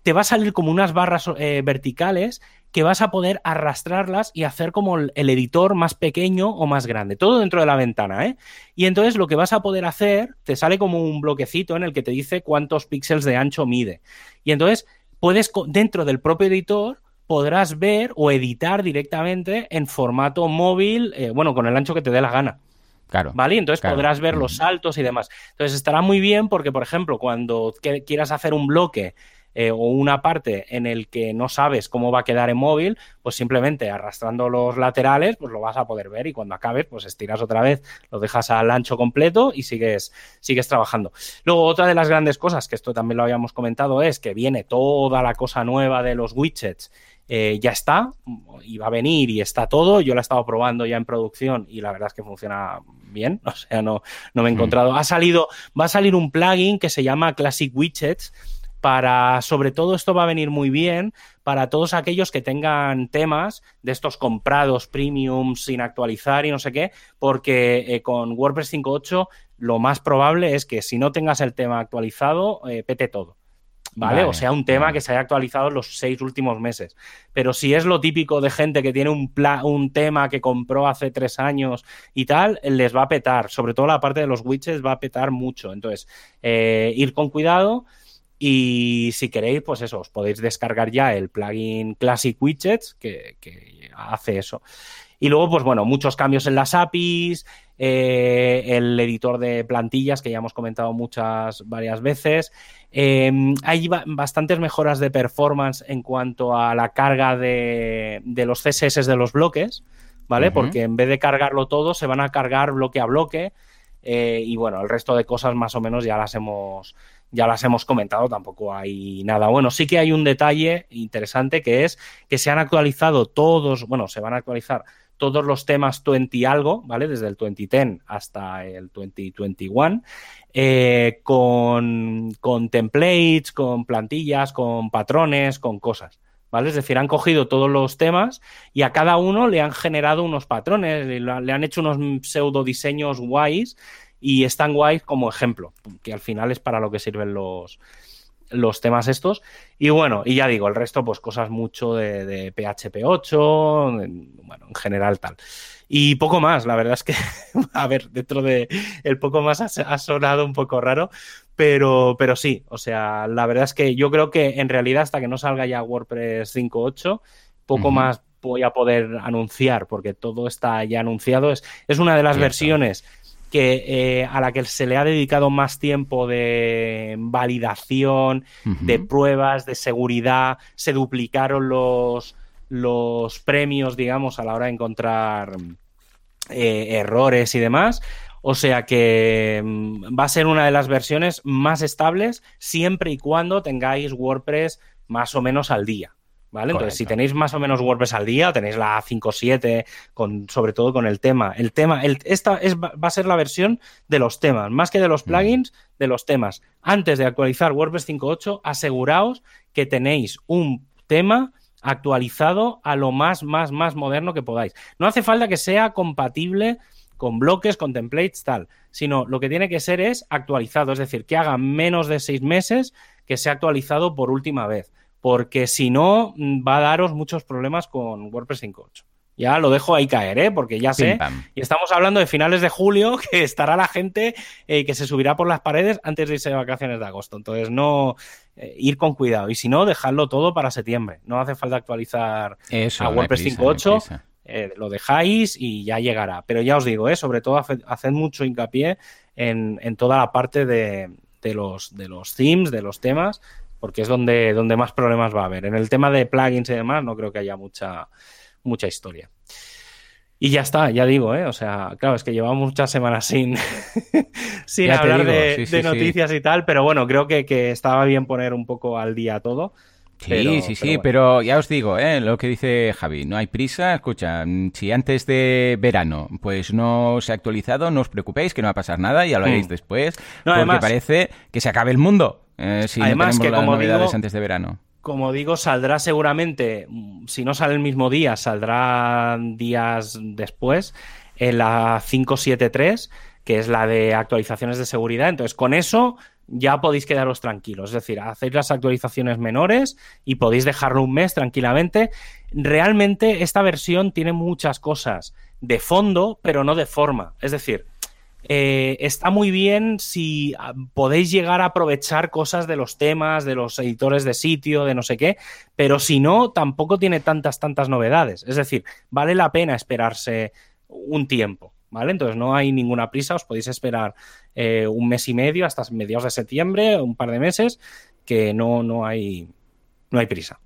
te va a salir como unas barras eh, verticales que vas a poder arrastrarlas y hacer como el, editor más pequeño o más grande, todo dentro de la ventana, ¿eh? Y entonces lo que vas a poder hacer, te sale como un bloquecito en el que te dice cuántos píxeles de ancho mide. Y entonces puedes, dentro del propio editor, podrás ver o editar directamente en formato móvil, eh, bueno, con el ancho que te dé la gana. Claro. ¿Vale? Entonces podrás ver los saltos y demás. Entonces estará muy bien porque, por ejemplo, cuando quieras hacer un bloque eh, o una parte en el que no sabes cómo va a quedar en móvil, pues simplemente arrastrando los laterales, pues lo vas a poder ver y cuando acabes, pues estiras otra vez, lo dejas al ancho completo y sigues, sigues trabajando. Luego, otra de las grandes cosas, que esto también lo habíamos comentado, es que viene toda la cosa nueva de los widgets eh, ya está, y va a venir y está todo. Yo la he estado probando ya en producción y la verdad es que funciona bien, o sea, no, no me he mm. encontrado. Ha salido, va a salir un plugin que se llama Classic Widgets, para, sobre todo esto va a venir muy bien para todos aquellos que tengan temas de estos comprados premium sin actualizar y no sé qué, porque eh, con WordPress 5.8 lo más probable es que si no tengas el tema actualizado, eh, pete todo. ¿Vale? o sea, un tema que se haya actualizado en los seis últimos meses. Pero si es lo típico de gente que tiene un, un tema que compró hace tres años y tal, les va a petar. Sobre todo la parte de los widgets va a petar mucho. Entonces, eh, ir con cuidado Y si queréis, pues eso, os podéis descargar ya el plugin Classic Widgets que, hace eso. Y luego, pues bueno, muchos cambios en las APIs, eh, el editor de plantillas que ya hemos comentado muchas, varias veces. Em, hay bastantes mejoras de performance en cuanto a la carga de, los CSS de los bloques, ¿vale? Porque en vez de cargarlo todo, se van a cargar bloque a bloque. Eh, y bueno, el resto de cosas más o menos ya las hemos ya las hemos comentado, tampoco hay nada bueno. Sí que hay un detalle interesante que es que se han actualizado todos, bueno, se van a actualizar todos los temas 20 algo, ¿vale? Desde el 2010 hasta el 2021, eh, con, con templates, con plantillas, con patrones, con cosas. ¿Vale? Es decir, han cogido todos los temas y a cada uno le han generado unos patrones, le han hecho unos pseudo diseños guays y están guays como ejemplo, que al final es para lo que sirven los, los temas estos. Y bueno, y ya digo, el resto, pues cosas mucho de, PHP 8, bueno, en general tal. Y poco más, la verdad es que, a ver, dentro de el poco más ha, sonado un poco raro, pero, pero sí, o sea, la verdad es que yo creo que en realidad hasta que no salga ya WordPress 5.8, poco más voy a poder anunciar, porque todo está ya anunciado. Es, es una de las versiones que eh, a la que se le ha dedicado más tiempo de validación, de pruebas, de seguridad, se duplicaron los, los premios, digamos, a la hora de encontrar eh, errores y demás. O sea que mm, va a ser una de las versiones más estables siempre y cuando tengáis WordPress más o menos al día. ¿Vale? Entonces, si tenéis más o menos WordPress al día, tenéis la 5.7, con, sobre todo con el tema. El tema, el, esta es, va a ser la versión de los temas, más que de los mm. plugins, de los temas. Antes de actualizar WordPress 5.8, aseguraos que tenéis un tema actualizado a lo más, más, más moderno que podáis. No hace falta que sea compatible con bloques, con templates, tal, sino lo que tiene que ser es actualizado, es decir, que haga menos de seis meses que sea actualizado por última vez porque si no mm, va a daros muchos problemas con WordPress 5.8. Ya lo dejo ahí caer, ¿eh? porque ya sé. Y estamos hablando de finales de julio, que estará la gente eh, que se subirá por las paredes antes de irse de vacaciones de agosto. Entonces, no eh, ir con cuidado. Y si no, dejadlo todo para septiembre. No hace falta actualizar a WordPress 5.8. Eh, lo dejáis y ya llegará. Pero ya os digo, ¿eh? sobre todo haced mucho hincapié en, toda la parte de, los, de los themes, de los temas, porque es donde, donde más problemas va a haber. En el tema de plugins y demás no creo que haya mucha, mucha historia. Y ya está, ya digo, ¿eh? O sea, claro, es que llevamos muchas semanas sin, sin hablar de, noticias y tal, pero bueno, creo que, que, estaba bien poner un poco al día todo. Sí, sí, sí, pero ya os digo, ¿eh? lo que dice Javi, no hay prisa. Escucha, si antes de verano pues no se ha actualizado, no os preocupéis, que no va a pasar nada, ya lo haréis mm. después, porque parece que se acabe el mundo. Eh, si además, que como novedades antes de verano. Como digo, saldrá seguramente, si no sale el mismo día, saldrá días después, en la 573, que es la de actualizaciones de seguridad. Entonces, con eso ya podéis quedaros tranquilos. Es decir, hacéis las actualizaciones menores y podéis dejarlo un mes tranquilamente. Realmente esta versión tiene muchas cosas de fondo, pero no de forma. Es decir, eh, está muy bien si ah, podéis llegar a aprovechar cosas de los temas, de los editores de sitio, de no sé qué, pero si no, tampoco tiene tantas, tantas novedades. Es decir, vale la pena esperarse un tiempo. ¿Vale? Entonces no hay ninguna prisa, os podéis esperar eh, un mes y medio hasta mediados de septiembre, un par de meses, que no, no, hay, no hay prisa.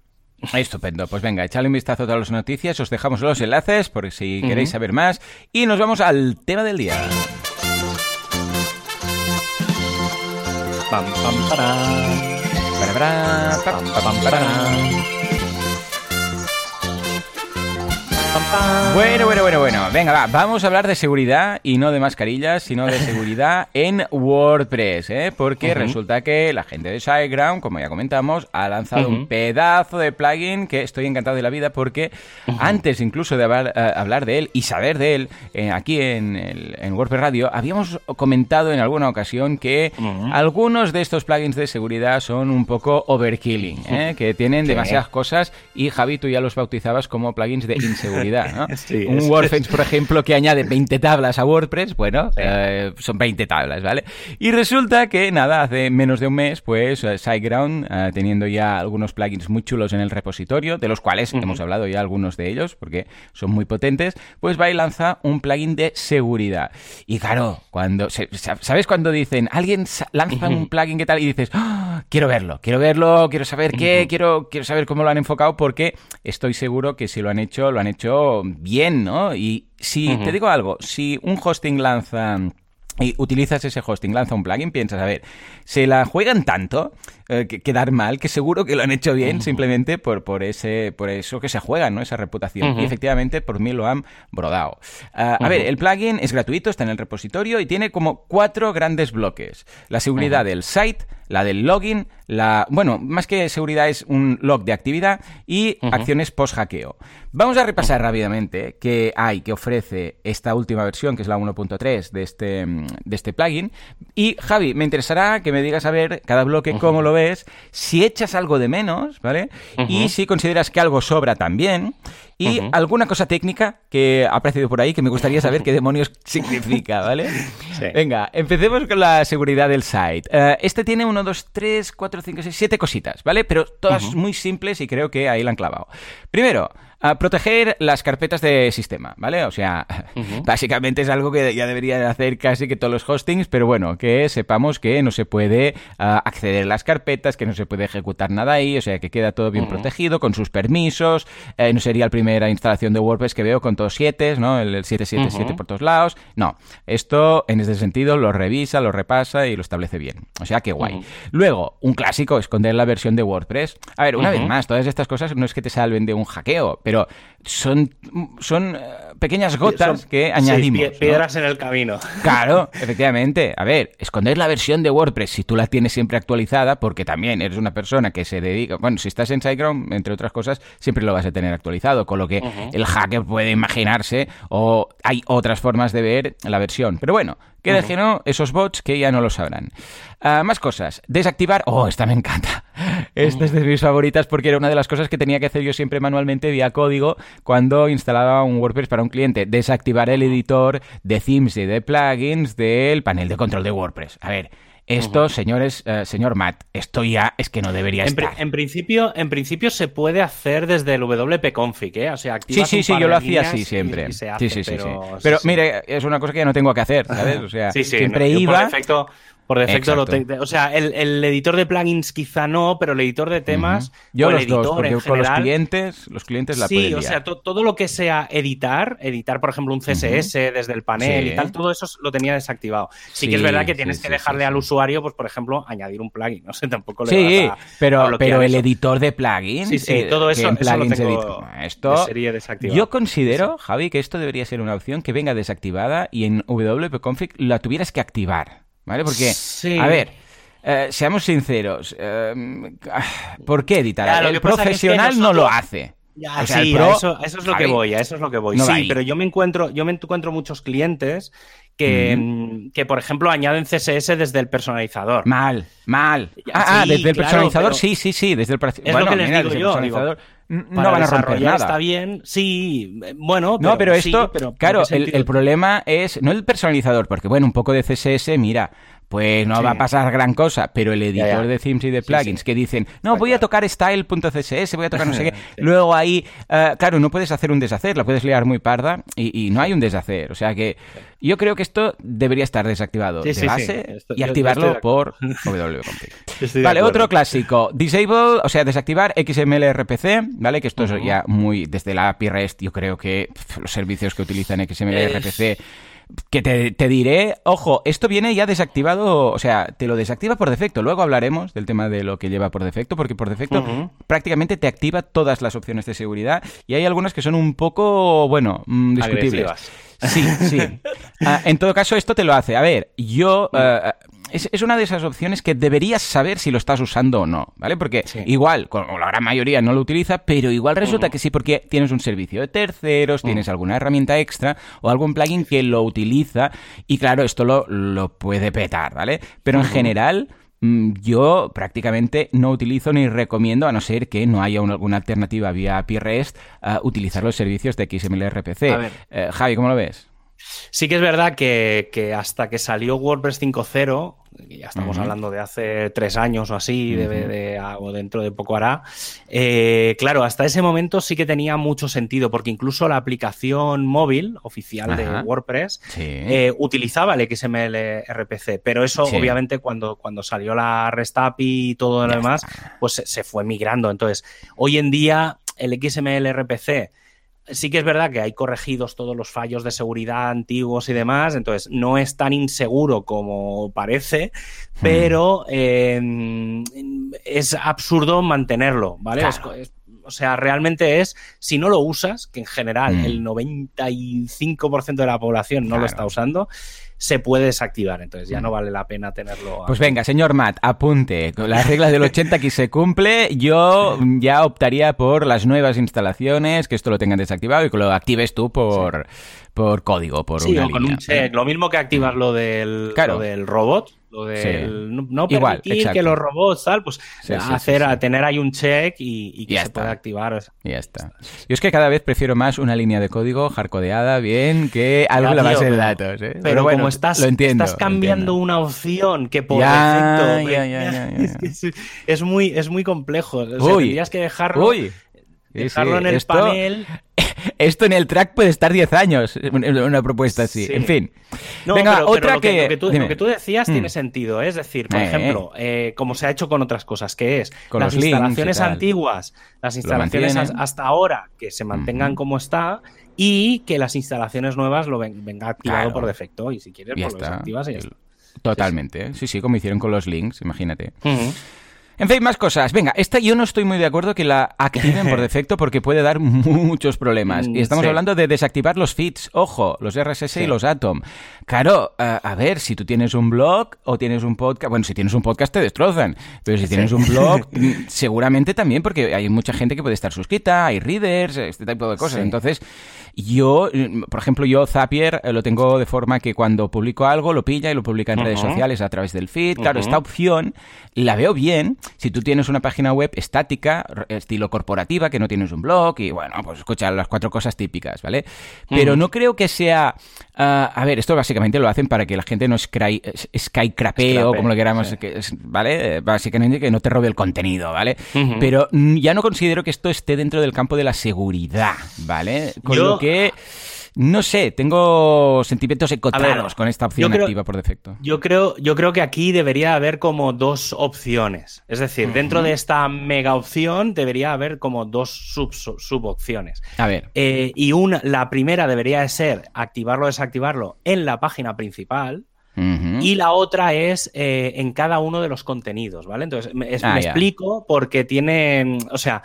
Estupendo, pues venga, echadle un vistazo a todas las noticias, os dejamos los enlaces por si queréis saber más y nos vamos al tema del día. Pam, pam, para. pam, pam, para. Bueno, bueno, bueno, bueno. Venga, va. Vamos a hablar de seguridad y no de mascarillas, sino de seguridad en WordPress, ¿eh? Porque resulta que la gente de SiteGround, como ya comentamos, ha lanzado un pedazo de plugin que estoy encantado de la vida porque antes incluso de eh, hablar, de él y saber de él eh, aquí en, en, WordPress Radio, habíamos comentado en alguna ocasión que algunos de estos plugins de seguridad son un poco overkilling, ¿eh? que tienen demasiadas cosas y Javi, tú ya los bautizabas como plugins de inseguridad. un Workbench, por ejemplo, que añade 20 tablas a WordPress, bueno, eh, son 20 tablas, ¿vale? Y resulta que, nada, hace menos de un mes, pues eh, SiteGround, eh, teniendo ya algunos plugins muy chulos en el repositorio, de los cuales hemos hablado ya algunos de ellos, porque son muy potentes, pues va y lanza un plugin de seguridad. Y claro, cuando, ¿sabes cuando dicen, alguien lanza un plugin que tal? Y dices, ¡Ah! quiero verlo, quiero verlo, quiero saber qué, quiero, quiero saber cómo lo han enfocado, porque estoy seguro que si lo han hecho, lo han hecho bien, ¿no? Y si, te digo algo, si un hosting lanza y utilizas ese hosting, lanza un plugin, piensas, a ver, se la juegan tanto, eh, que, quedar mal, que seguro que lo han hecho bien simplemente por, por, ese, por eso que se juegan, ¿no? Esa reputación. Y efectivamente, por mí lo han brodado. Ah, a ver, el plugin es gratuito, está en el repositorio y tiene como cuatro grandes bloques. La seguridad del site, la del login, la... Bueno, más que seguridad es un log de actividad y acciones post-hackeo. Vamos a repasar rápidamente qué hay que ofrece esta última versión, que es la 1.3 de este, de este plugin. Y, Javi, me interesará que me digas a ver cada bloque cómo lo ves, si echas algo de menos, ¿vale? Y si consideras que algo sobra también. Y alguna cosa técnica que ha aparecido por ahí que me gustaría saber qué demonios significa, ¿vale? Venga, empecemos con la seguridad del site. Eh, este tiene 1, 2, 3, 4, 5, 6, 7 cositas, ¿vale? Pero todas muy simples y creo que ahí la han clavado. Primero, a proteger las carpetas de sistema, ¿vale? O sea, básicamente es algo que ya deberían hacer casi que todos los hostings, pero bueno, que sepamos que no se puede ah, acceder a las carpetas, que no se puede ejecutar nada ahí, o sea, que queda todo bien protegido, con sus permisos, eh, no sería la primera instalación de WordPress que veo con todos siete, ¿no? El, 777 por todos lados. No, esto en ese sentido lo revisa, lo repasa y lo establece bien. O sea, que guay. Luego, un clásico, esconder la versión de WordPress. A ver, una vez más, todas estas cosas no es que te salven de un hackeo, pero pero son, son eh, pequeñas gotas que añadimos. piedras en el camino. Claro, efectivamente. A ver, esconder la versión de WordPress si tú la tienes siempre actualizada, porque también eres una persona que se dedica. Bueno, si estás en SiteGround, entre otras cosas, siempre lo vas a tener actualizado, con lo que el hacker puede imaginarse o hay otras formas de ver la versión. Pero bueno, que dejen esos bots que ya no lo sabrán. Ah, más cosas. Desactivar. Oh, esta me encanta. Esta es de mis favoritas porque era una de las cosas que tenía que hacer yo siempre manualmente vía código cuando instalaba un WordPress para un cliente. Desactivar el editor de themes y de plugins del panel de control de WordPress. A ver. Esto, señores, eh, señor Matt, esto ya es que no debería estar. En principio, en principio se puede hacer desde el WP config, ¿eh? O sea, Sí, sí, sí, yo lo hacía así siempre. sí, sí, sí, pero, Pero mire, es una cosa que ya no tengo que hacer, ¿sabes? O sea, siempre iba. Por defecto, lo o sea, el, editor de plugins quizá no, pero el editor de temas. Yo los dos, porque con los clientes, los clientes la Sí, o sea, todo lo que sea editar, editar, por ejemplo, un CSS desde el panel y tal, todo eso lo tenía desactivado. Sí, que es verdad que tienes que dejarle al usuario, pues, por ejemplo, añadir un plugin. No sé, tampoco le Sí, pero, pero el editor de plugins. Sí, sí, todo eso, en plugins esto, Yo considero, Javi, que esto debería ser una opción que venga desactivada y en WP Config la tuvieras que activar. ¿Vale? Porque, a ver, eh, seamos sinceros, eh, ¿por qué editar? el profesional no lo hace. Ya, sí, eso, es lo que voy, a eso es lo que voy. sí, pero yo me encuentro, yo me encuentro muchos clientes que, mm, que, por ejemplo, añaden CSS desde el personalizador. Mal, mal. ah, ah desde el personalizador, sí, sí, sí, desde el les digo no van a romper nada. Está bien, sí, bueno. no, pero esto, claro, el, problema es no el personalizador, porque bueno, un poco de CSS, mira, pues no va a pasar gran cosa, pero el editor de themes y de plugins que dicen, no, voy a tocar style.css, voy a tocar no sé qué, luego ahí, eh, claro, no puedes hacer un deshacer, la puedes liar muy parda y, no hay un deshacer, o sea que yo creo que esto debería estar desactivado de base y activarlo por wconfig. Vale, otro clásico, disable, o sea, desactivar XML RPC, ¿vale? Que esto es ya muy, desde la API REST, yo creo que los servicios que utilizan XML RPC que te, diré, ojo, esto viene ya desactivado, o sea, te lo desactiva por defecto. Luego hablaremos del tema de lo que lleva por defecto, porque por defecto prácticamente te activa todas las opciones de seguridad y hay algunas que son un poco, bueno, mm, discutibles. Sí, sí. Ah, en todo caso, esto te lo hace. A ver, yo uh, es, una de esas opciones que deberías saber si lo estás usando o no, ¿vale? Porque igual, como la gran mayoría no lo utiliza, pero igual resulta que sí porque tienes un servicio de terceros, tienes alguna herramienta extra o algún plugin que lo utiliza y claro, esto lo, lo puede petar, ¿vale? Pero en general mm, yo prácticamente no utilizo ni recomiendo, a no ser que no haya alguna alternativa vía API REST, utilizar los servicios de XML RPC. Eh, Javi, ¿cómo lo ves? Sí que es verdad que, hasta que salió WordPress 5.0, ya estamos hablando de hace tres años o así, o dentro de poco hará, eh, claro, hasta ese momento sí que tenía mucho sentido, porque incluso la aplicación móvil oficial de WordPress eh, utilizaba el XML RPC, pero eso obviamente cuando, cuando salió la REST API y todo lo demás, pues se fue migrando. Entonces, hoy en día el XML RPC Sí que es verdad que hay corregidos todos los fallos de seguridad antiguos y demás, entonces no es tan inseguro como parece, hmm. pero em, es absurdo mantenerlo, ¿vale? O sea, realmente es, si no lo usas, que en general hmm. el 95% de la población no lo está usando, se puede desactivar. Entonces ya no mm. vale la pena tenerlo. Pues venga, señor Matt, apunte. Con las reglas del 80 aquí se cumple. Yo ya optaría por las nuevas instalaciones, que esto lo tengan desactivado y que lo actives tú por, por código, por una con un check. Lo mismo que activas lo del, lo del robot lo de no permitir que los robots, tal, pues hacer, a tener ahí un check y, que se pueda activar. Ya está. Yo es que cada vez prefiero más una línea de código hardcodeada bien que algo en la base de datos. ¿eh? Pero, bueno, como estás, estás cambiando una opción que por defecto es, muy, es muy complejo. O tendrías que dejarlo, dejarlo en el panel esto en el track puede estar 10 años, una propuesta así. En fin. Venga, otra que, lo que, tú, decías tiene mm. sentido. ¿eh? Es decir, por eh, ejemplo, eh, como se ha hecho con otras cosas, que es con las instalaciones antiguas, las instalaciones hasta ahora que se mantengan como está y que las instalaciones nuevas lo venga activado por defecto. Y si quieres, pues lo desactivas y ya está. Totalmente. Sí, sí, como hicieron con los links, imagínate. En fin, más cosas. Venga, esta yo no estoy muy de acuerdo que la activen por defecto porque puede dar muchos problemas. Y estamos hablando de desactivar los feeds, ojo, los RSS y los Atom. Claro, a ver, si tú tienes un blog o tienes un podcast, bueno, si tienes un podcast te destrozan, pero si tienes un blog, mm, seguramente también porque hay mucha gente que puede estar suscrita, hay readers, este tipo de cosas. Entonces, yo, mm, por ejemplo, yo Zapier eh, lo tengo de forma que cuando publico algo lo pilla y lo publica en redes sociales a través del feed. Claro, esta opción la veo bien si tú tienes una página web estática, estilo corporativa, que no tienes un blog y bueno, pues escucha las cuatro cosas típicas, ¿vale? Pero no creo que sea... Ah, a ver, esto básicamente lo hacen para que la gente no sky, skycrape o como lo queramos, ¿vale? Básicamente que no te robe el contenido, ¿vale? Pero ya no considero que esto esté dentro del campo de la seguridad, ¿vale? Con lo que no sé, tengo sentimientos encontrados con esta opción activa por defecto. Yo creo, yo creo que aquí debería haber como dos opciones. Es decir, dentro de esta mega opción debería haber como dos sub, subopciones. A ver. Eh, y una, la primera debería ser activarlo o desactivarlo en la página principal. Y la otra es eh, en cada uno de los contenidos, ¿vale? Entonces, me, ah, explico porque tienen, o sea,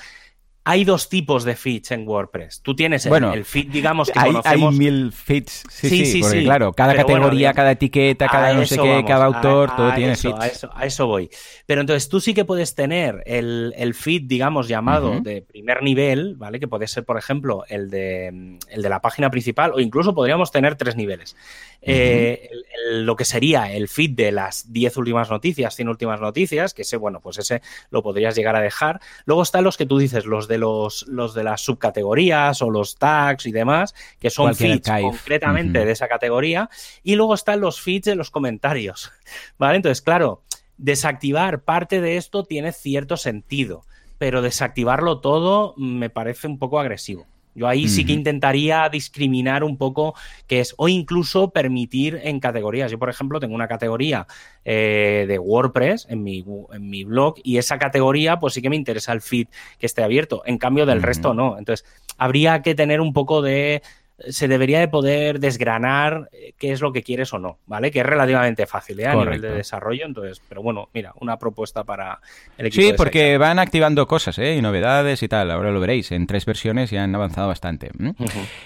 hay dos tipos de feeds en WordPress. Tú tienes el, feed, digamos, que hay, conocemos... Hay mil feeds. Sí, sí, sí. claro, cada categoría, cada etiqueta, cada no sé qué, cada autor, todo tiene feeds. A eso, voy. Pero entonces tú sí que puedes tener el, feed, digamos, llamado de primer nivel, ¿vale? Que puede ser, por ejemplo, el de, el de la página principal o incluso podríamos tener tres niveles. Eh, lo que sería el feed de las 10 últimas noticias, 100 últimas noticias, que ese, bueno, pues ese lo podrías llegar a dejar. Luego están los que tú dices, los de los, los de las subcategorías o los tags y demás, que son feeds concretamente de esa categoría. Y luego están los feeds de los comentarios. ¿Vale? Entonces, claro, desactivar parte de esto tiene cierto sentido, pero desactivarlo todo me parece un poco agresivo. Yo ahí sí que intentaría discriminar un poco que es, o incluso permitir en categorías. Yo, por ejemplo, tengo una categoría eh, de WordPress en mi, en mi blog y esa categoría, pues sí que me interesa el feed que esté abierto. En cambio, del resto no. Entonces, habría que tener un poco de se debería de poder desgranar eh, qué es lo que quieres o no, ¿vale? Que es relativamente fácil ¿eh? a nivel de desarrollo, entonces, pero bueno, mira, una propuesta para el equipo. Sí, porque van activando cosas, ¿eh? Y novedades y tal, ahora lo veréis, en tres versiones ya han avanzado bastante.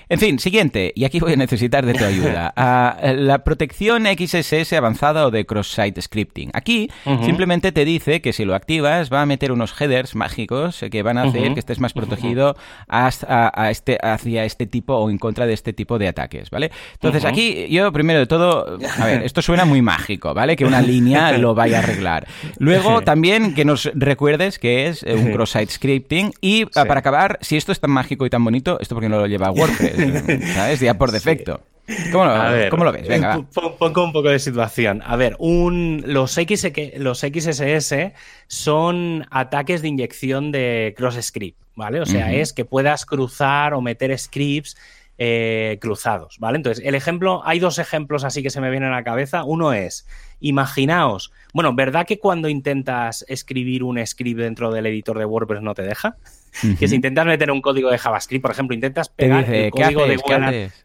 En fin, siguiente, y aquí voy a necesitar de tu ayuda. Ah, la protección XSS avanzada o de cross-site scripting. Aquí simplemente te dice que si lo activas va a meter unos headers mágicos que van a hacer que estés más protegido hasta, a este, hacia este tipo o en contra contra de este tipo de ataques, ¿vale? Entonces, aquí yo primero de todo, a ver, esto suena muy mágico, ¿vale? Que una línea lo vaya a arreglar. Luego, también que nos recuerdes que es eh, un cross-site scripting y para acabar, si esto es tan mágico y tan bonito, esto porque no lo lleva WordPress, ¿sabes? Ya por defecto. ¿Cómo lo, ves? Venga, Pongo un poco de situación. A ver, un, los, XSS son ataques de inyección de cross script, ¿vale? O sea, es que puedas cruzar o meter scripts eh, cruzados, ¿vale? Entonces, el ejemplo, hay dos ejemplos así que se me vienen a la cabeza. Uno es, imaginaos, bueno, ¿verdad que cuando intentas escribir un script dentro del editor de WordPress no te deja? Que si intentas meter un código de JavaScript, por ejemplo, intentas pegar el código de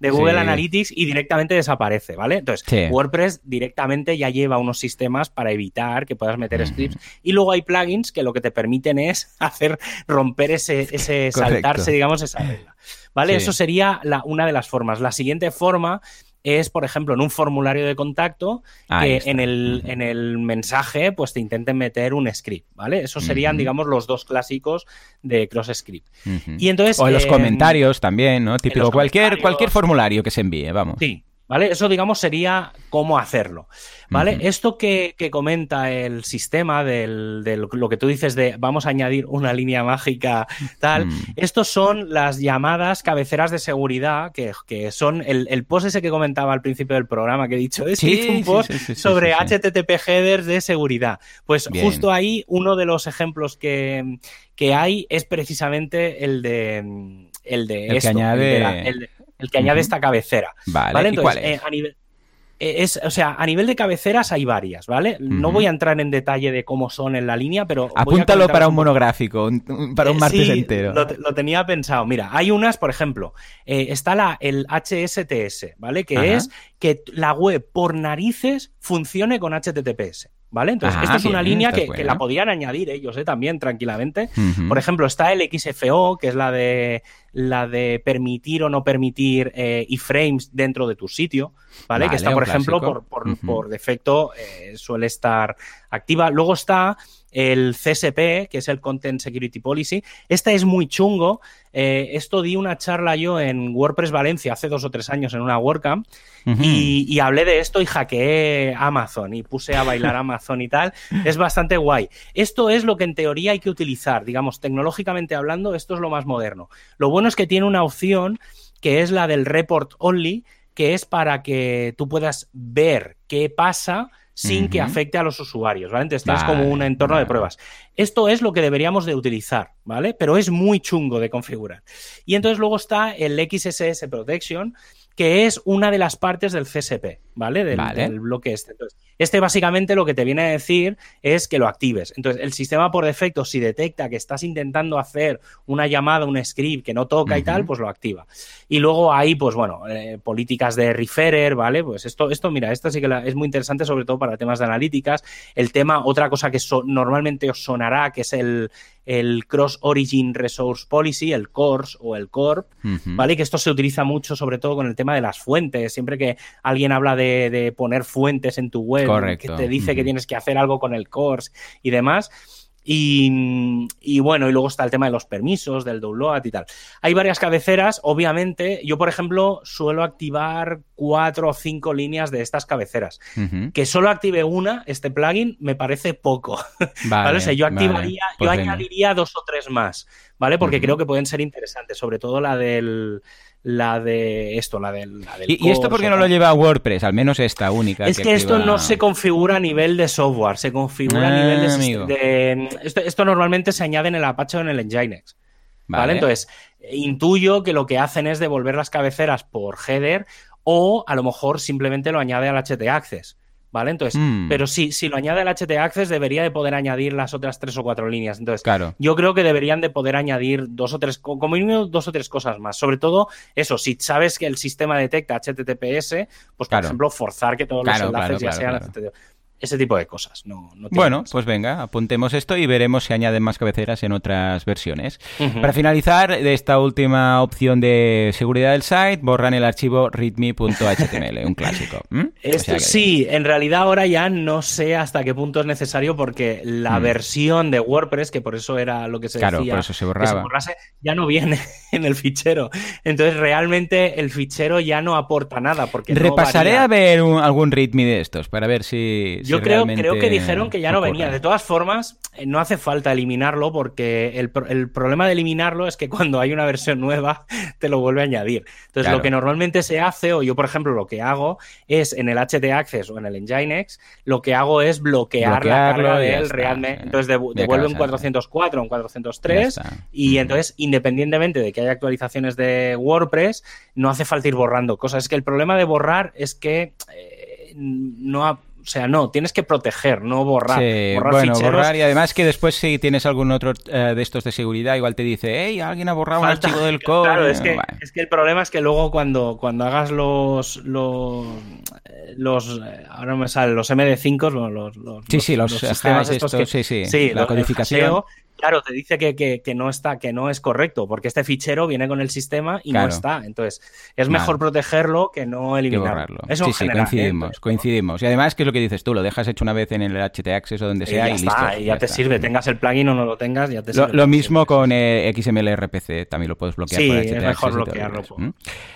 Google, Analytics y directamente desaparece, ¿vale? Entonces, WordPress directamente ya lleva unos sistemas para evitar que puedas meter scripts. Y luego hay plugins que lo que te permiten es hacer romper ese, ese saltarse, digamos, esa regla. ¿Vale? Eso sería la, una de las formas. La siguiente forma es, por ejemplo, en un formulario de contacto que en el, en el, mensaje pues te intenten meter un script, ¿vale? Esos serían, digamos, los dos clásicos de cross script. y entonces, o en los em, comentarios también, ¿no? Típico, cualquier, cualquier formulario que se envíe, vamos. Sí, ¿Vale? Eso, digamos, sería cómo hacerlo. ¿Vale? Esto que, comenta el sistema de lo que tú dices de vamos a añadir una línea mágica, tal, mm. estos son las llamadas cabeceras de seguridad, que, son el, post ese que comentaba al principio del programa que he dicho, es un post sobre HTTP headers de seguridad. Pues justo ahí uno de los ejemplos que, hay es precisamente el de el de el que añade el que añade esta cabecera. Vale, Entonces, eh, a nivel, eh, es, o sea, a nivel de cabeceras hay varias, ¿vale? No voy a entrar en detalle de cómo son en la línea, pero. Apúntalo para un monográfico, para un eh, martes entero. Lo, tenía pensado. Mira, hay unas, por ejemplo, está la, el HSTS, ¿vale? Que es que la web por narices funcione con HTTPS. ¿Vale? Entonces, esta es una línea que, la podían añadir ellos ¿eh? también tranquilamente. Por ejemplo, está el XFO, que es la de la de permitir o no permitir eh, iframes dentro de tu sitio, ¿vale? que está, por ejemplo, por, por, defecto eh, suele estar activa. Luego está el CSP, que es el Content Security Policy. Este es muy chungo. Eh, esto di una charla yo en WordPress Valencia hace dos o tres años en una WordCamp y, hablé de esto y hackeé Amazon y puse a bailar Amazon y tal. Es bastante guay. Esto es lo que en teoría hay que utilizar, digamos, tecnológicamente hablando, esto es lo más moderno. Lo bueno es que tiene una opción que es la del report only, que es para que tú puedas ver qué pasa sin que afecte a los usuarios, ¿vale? Entonces es como un entorno de pruebas. Esto es lo que deberíamos de utilizar, ¿vale? Pero es muy chungo de configurar. Y entonces luego está el XSS Protection, que es una de las partes del CSP, ¿vale? Del, bloque este. Entonces, este básicamente lo que te viene a decir es que lo actives. Entonces, el sistema por defecto, si detecta que estás intentando hacer una llamada, un script que no toca y tal, pues lo activa. Y luego hay, pues bueno, eh, políticas de referer, ¿vale? Pues esto, esto mira, esto sí que es muy interesante, sobre todo para temas de analíticas. El tema, otra cosa que normalmente os sonará, que es el, el Cross Origin Resource Policy, el CORS o el CORP, ¿vale? Que esto se utiliza mucho, sobre todo con el tema de las fuentes. Siempre que alguien habla de, poner fuentes en tu web, que te dice que tienes que hacer algo con el CORS y demás. Y, bueno, y luego está el tema de los permisos, del download y tal. Hay varias cabeceras, obviamente. Yo, por ejemplo, suelo activar cuatro o cinco líneas de estas cabeceras. Que solo active una, este plugin, me parece poco. Vale, O sea, yo activaría, yo pues añadiría dos o tres más, ¿vale? Porque creo que pueden ser interesantes, sobre todo la del la de esto, la del... ¿Y, esto por qué no lo lleva WordPress? Al menos esta única. Es que, esto no se configura a nivel de software, se configura a nivel de... Ah, esto, normalmente se añade en el Apache o en el Nginx. ¿vale? Entonces, intuyo que lo que hacen es devolver las cabeceras por header o a lo mejor simplemente lo añade al HT Access. ¿Vale? Entonces, mm. pero sí, si lo añade el HT Access, debería de poder añadir las otras tres o cuatro líneas. Entonces, claro. yo creo que deberían de poder añadir dos o tres, como mínimo dos o tres cosas más. Sobre todo, eso, si sabes que el sistema detecta HTTPS, pues por ejemplo, forzar que todos los enlaces ya sean HTTPS. Ese tipo de cosas. No, bueno, pues venga, apuntemos esto y veremos si añaden más cabeceras en otras versiones. Para finalizar, de esta última opción de seguridad del site, borran el archivo readme.html, un clásico. sí, en realidad ahora ya no sé hasta qué punto es necesario porque la mm. versión de WordPress, que por eso era lo que se claro, decía, por eso se borraba. ya no viene en el fichero. Entonces realmente el fichero ya no aporta nada. Porque Repasaré a ver algún readme de estos para ver si yo creo, creo que dijeron que ya no venía. De todas formas, eh, no hace falta eliminarlo porque el, problema de eliminarlo es que cuando hay una versión nueva te lo vuelve a añadir. Entonces, lo que normalmente se hace, o yo por ejemplo lo que hago es en el HT Access o en el Nginx, lo que hago es bloquear la carga del realme. Entonces devuelve un 404, un 403 y entonces independientemente de que haya actualizaciones de WordPress, no hace falta ir borrando cosas. Es que el problema de borrar es que eh, no, sea, no, tienes que proteger, no borrar. Sí, bueno, borrar y además que después si tienes algún otro eh, de estos de seguridad, igual te dice, hey, alguien ha borrado un archivo del código. Claro, es que, es que el problema es que luego cuando, cuando hagas los, los, los ahora me salen los MD5, los, los, sí, sí, los, sistemas estos, que, sí, sí, sí, la codificación. Claro, te dice que, que, no está, que no es correcto, porque este fichero viene con el sistema y no está. Entonces, es mejor protegerlo que no eliminarlo. Que sí, sí, ¿eh? coincidimos, coincidimos. Y además, que es lo que dices tú? Lo dejas hecho una vez en el HT Access o donde sea y, listo. y ya, te sirve. Tengas el plugin o no lo tengas, ya te sirve. Lo, mismo con eh, XML RPC, también lo puedes bloquear sí, por HT es mejor bloquearlo.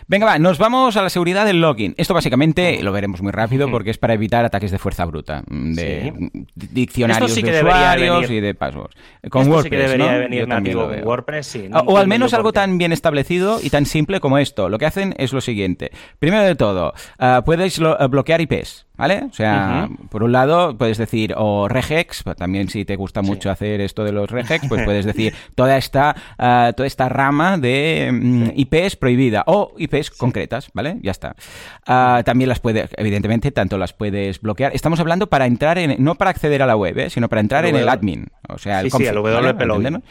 Venga, va, nos vamos a la seguridad del login. Esto básicamente lo veremos muy rápido porque es para evitar ataques de fuerza bruta, de diccionarios de usuarios y de passwords. Con WordPress, ¿no? WordPress, o, al menos algo tan bien establecido y tan simple como esto. Lo que hacen es lo siguiente. Primero de todo, uh, puedes bloquear IPs. ¿Vale? O sea, por un lado puedes decir o regex, también si te gusta mucho hacer esto de los regex, pues puedes decir toda esta uh, toda esta rama de mm, IPs prohibida o IPs concretas, ¿vale? Ya está. Uh, también las puedes, evidentemente, tanto las puedes bloquear. Estamos hablando para entrar en, no para acceder a la web, ¿eh? sino para entrar en el admin, o sea, el sí, el WP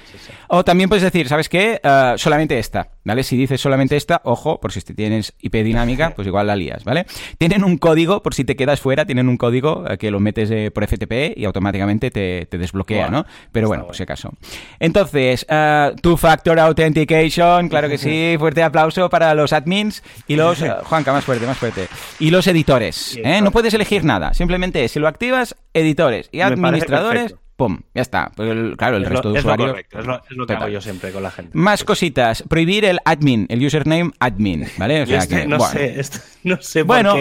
O también puedes decir, ¿sabes qué? Uh, solamente esta, ¿vale? Si dices solamente esta, ojo, por si tienes IP dinámica, pues igual la lías, ¿vale? Tienen un código por si te quedas fuera, tienen un código eh, que lo metes eh, por FTP y automáticamente te, desbloquea, ¿no? Pero bueno, por si acaso. Entonces, uh, Two-Factor Authentication, claro que sí, fuerte aplauso para los admins y los... Juanca, más fuerte, más fuerte. Y los editores, ¿eh? No puedes elegir nada, simplemente si lo activas, editores y administradores... ¡Pum! Ya está. claro, el resto de usuarios. Es lo, es lo que hago yo siempre con la gente. Más cositas. Prohibir el admin, el username admin, ¿vale? O sea que, no, sé, no sé bueno,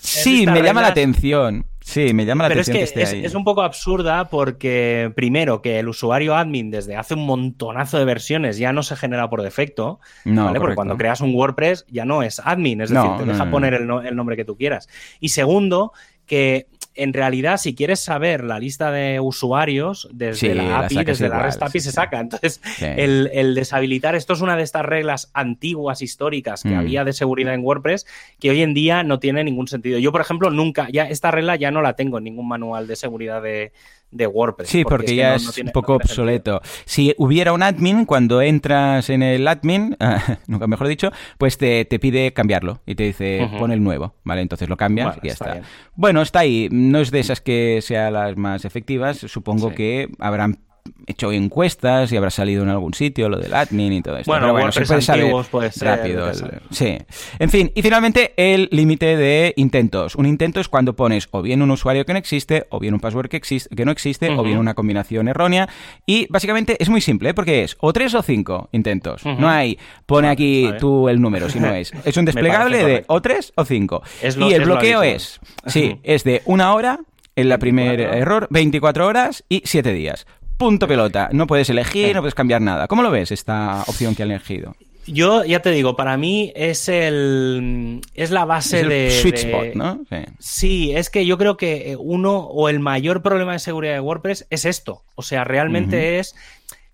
sí, me llama la atención. Sí, me llama la atención es que, es, un poco absurda porque, primero, que el usuario admin desde hace un montonazo de versiones ya no se genera por defecto, no, ¿vale? Porque cuando creas un WordPress ya no es admin, es decir, te deja poner el, el, nombre que tú quieras. Y segundo, que en realidad, si quieres saber la lista de usuarios, desde la API, desde la REST API se saca. Entonces, el, deshabilitar, esto es una de estas reglas antiguas, históricas que mm. había de seguridad en WordPress, que hoy en día no tiene ningún sentido. Yo, por ejemplo, nunca, ya esta regla ya no la tengo en ningún manual de seguridad de, de WordPress. Sí, porque, ya es un poco obsoleto. Si hubiera un admin, cuando entras en el admin, nunca mejor dicho, pues te, pide cambiarlo y te dice pon el nuevo, ¿vale? Entonces lo cambias y ya está. Bueno, está ahí. No es de esas que sean las más efectivas. Supongo que habrán hecho encuestas y habrá salido en algún sitio lo del admin y todo esto. Bueno, bueno se puede saber rápido. sí. En fin, y finalmente el límite de intentos. Un intento es cuando pones o bien un usuario que no existe, o bien un password que, existe, que no existe, o bien una combinación errónea. Y básicamente es muy simple, ¿eh? porque es o tres o cinco intentos. No hay, pone aquí tú el número, si no es. Es un desplegable de o tres o cinco. y el bloqueo es, sí, es de una hora en la primer error, 24 horas y 7 días. Punto pelota. No puedes elegir, no puedes cambiar nada. ¿Cómo lo ves esta opción que han elegido? Yo ya te digo, para mí es el es la base de sweet spot, ¿no? Sí. es que yo creo que uno o el mayor problema de seguridad de WordPress es esto. O sea, realmente es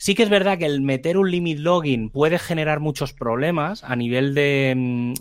Sí que es verdad que el meter un limit login puede generar muchos problemas a nivel de, mm,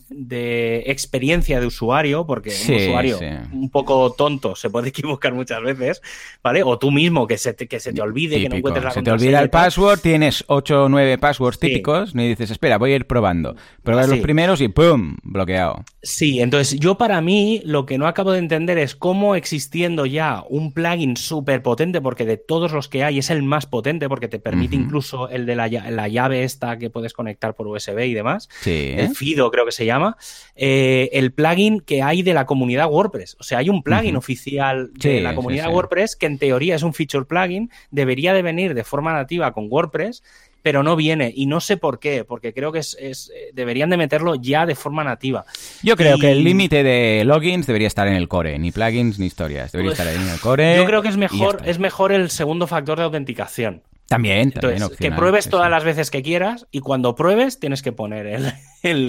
experiencia de usuario, porque un usuario un poco tonto se puede equivocar muchas veces, ¿vale? O tú mismo que se te, que se te olvide, que no encuentres la Se te olvida el password, tienes 8 o 9 passwords típicos y dices, espera, voy a ir probando. Pruebas los primeros y ¡pum! bloqueado. Sí, entonces yo para mí lo que no acabo de entender es cómo existiendo ya un plugin súper potente, porque de todos los que hay es el más potente, porque te permite incluso el de la, llave esta que puedes conectar por USB y demás. El Fido creo que se llama. Eh, el plugin que hay de la comunidad WordPress. O sea, hay un plugin oficial de la comunidad WordPress que en teoría es un feature plugin, debería de venir de forma nativa con WordPress pero no viene. Y no sé por qué, porque creo que es, eh, deberían de meterlo ya de forma nativa. Yo creo que el límite de logins debería estar en el core, ni plugins ni historias, debería pues, estar ahí en el core. Yo creo que es mejor, es mejor el segundo factor de autenticación. También, que pruebes todas las veces que quieras y cuando pruebes tienes que poner el,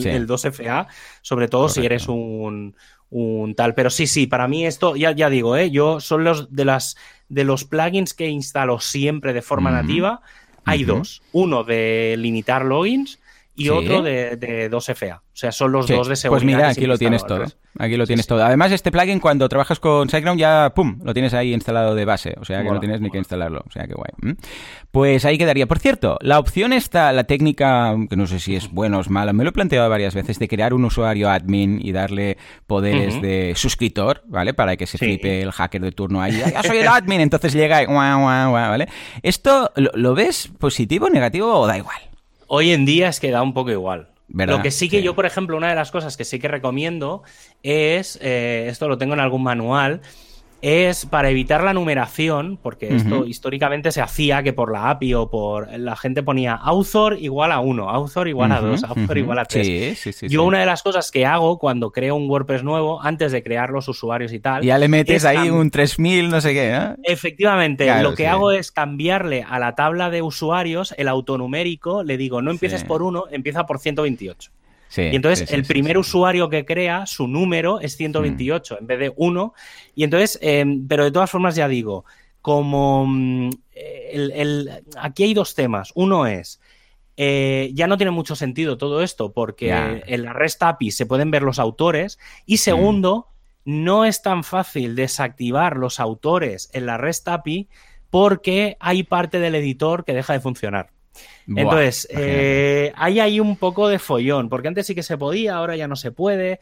el, 2FA, sobre todo si eres un, tal. Pero sí, sí, para mí esto, ya, ya digo, ¿eh? yo son los de las de los plugins que instalo siempre de forma nativa. Hay dos. Uno de limitar logins y otro de, 2FA. O sea, son los dos de seguridad. Pues mira, aquí lo tienes todo. Aquí lo tienes todo. Además, este plugin cuando trabajas con SiteGround ya, ¡pum!, lo tienes ahí instalado de base. O sea, que no tienes ni que instalarlo. O sea, que guay. Pues ahí quedaría. Por cierto, la opción está, la técnica, que no sé si es buena o es mala, me lo he planteado varias veces, de crear un usuario admin y darle poderes de suscriptor, ¿vale? Para que se flipe el hacker de turno ahí. ¡Ya soy el admin! Entonces llega y, ¿vale? ¿Esto lo ves positivo, negativo o da igual? Hoy en día es que da un poco igual. Lo que sí que yo, por ejemplo, una de las cosas que sí que recomiendo es, eh, esto lo tengo en algún manual, es para evitar la numeración, porque esto históricamente se hacía que por la API o por la gente ponía author igual a 1, author igual a 2, author igual a 3. Yo una de las cosas que hago cuando creo un WordPress nuevo, antes de crear los usuarios y tal... Ya le metes ahí un 3000 no sé qué, ¿eh? Efectivamente, lo que hago es cambiarle a la tabla de usuarios el autonumérico, le digo, no empieces por 1, empieza por 128 y entonces el primer usuario que crea, su número es 128 mm. en vez de 1. Y entonces, em, pero de todas formas ya digo, como mm, aquí hay dos temas. Uno es, eh, ya no tiene mucho sentido todo esto porque en la REST API se pueden ver los autores. Y mm. segundo, no es tan fácil desactivar los autores en la REST API porque hay parte del editor que deja de funcionar. Entonces, eh, hay ahí un poco de follón, porque antes sí que se podía, ahora ya no se puede.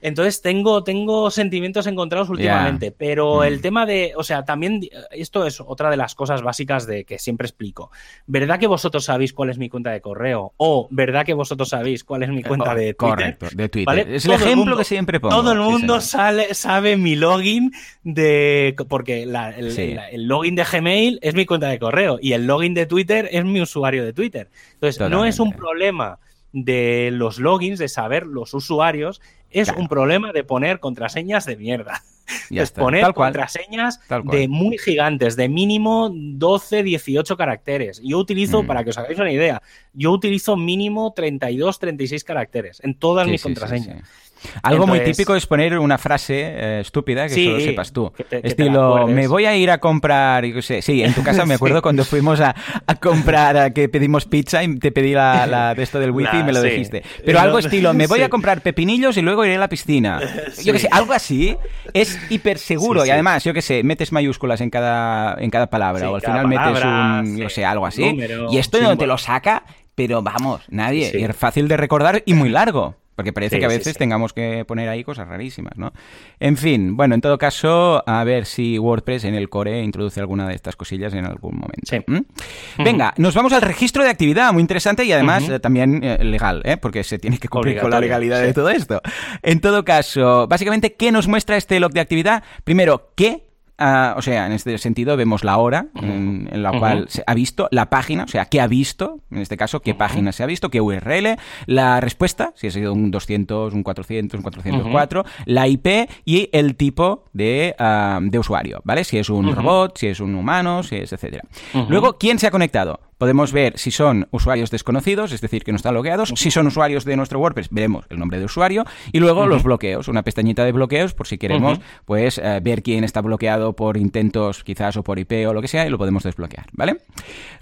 Entonces tengo, tengo sentimientos encontrados últimamente, pero el mm. tema de, o sea, también esto es otra de las cosas básicas de que siempre explico. ¿Verdad que vosotros sabéis cuál es mi cuenta de correo? O ¿verdad que vosotros sabéis cuál es mi cuenta de Twitter? Correcto, de Twitter. Es el ejemplo que siempre pongo. Todo el mundo sale, sabe mi login de, porque el, login de Gmail es mi cuenta de correo y el login de Twitter es mi usuario de Twitter. Entonces, no es un problema de los logins, de saber los usuarios, es un problema de poner contraseñas de mierda. es poner contraseñas de muy gigantes, de mínimo 12, 18 caracteres. Yo utilizo, mm. para que os hagáis una idea, yo utilizo mínimo 32, 36 caracteres en todas mis contraseñas. Algo muy típico es poner una frase eh, estúpida que solo sepas tú. Estilo, me voy a ir a comprar, sé, sí, en tu casa me acuerdo cuando fuimos a, comprar, que pedimos pizza y te pedí la, de esto del wifi y me lo dijiste. Pero algo estilo, me voy a comprar pepinillos y luego iré a la piscina. Yo que sé, algo así es hiper seguro y además, yo que sé, metes mayúsculas en cada, en cada palabra o al final metes un, yo sé, algo así. y esto no te lo saca, pero vamos, nadie. Es fácil de recordar y muy largo. Porque parece que a veces tengamos que poner ahí cosas rarísimas, ¿no? En fin, bueno, en todo caso, a ver si WordPress en el core introduce alguna de estas cosillas en algún momento. ¿Mm? Venga, nos vamos al registro de actividad, muy interesante y además eh, también eh, legal, ¿eh? Porque se tiene que cumplir con la legalidad de todo esto. En todo caso, básicamente, ¿qué nos muestra este log de actividad? Primero, ¿qué O sea, en este sentido vemos la hora en, la cual se ha visto, la página, o sea, qué ha visto, en este caso, qué página se ha visto, qué URL, la respuesta, si ha sido un 200, un 400, un 404, la IP y el tipo de, ah, de usuario, ¿vale? Si es un robot, si es un humano, si es etcétera. Luego, ¿quién se ha conectado? Podemos ver si son usuarios desconocidos, es decir, que no están logueados. Si son usuarios de nuestro WordPress, veremos el nombre de usuario. Y luego los bloqueos, una pestañita de bloqueos por si queremos pues eh, ver quién está bloqueado por intentos quizás o por IP o lo que sea y lo podemos desbloquear, ¿vale?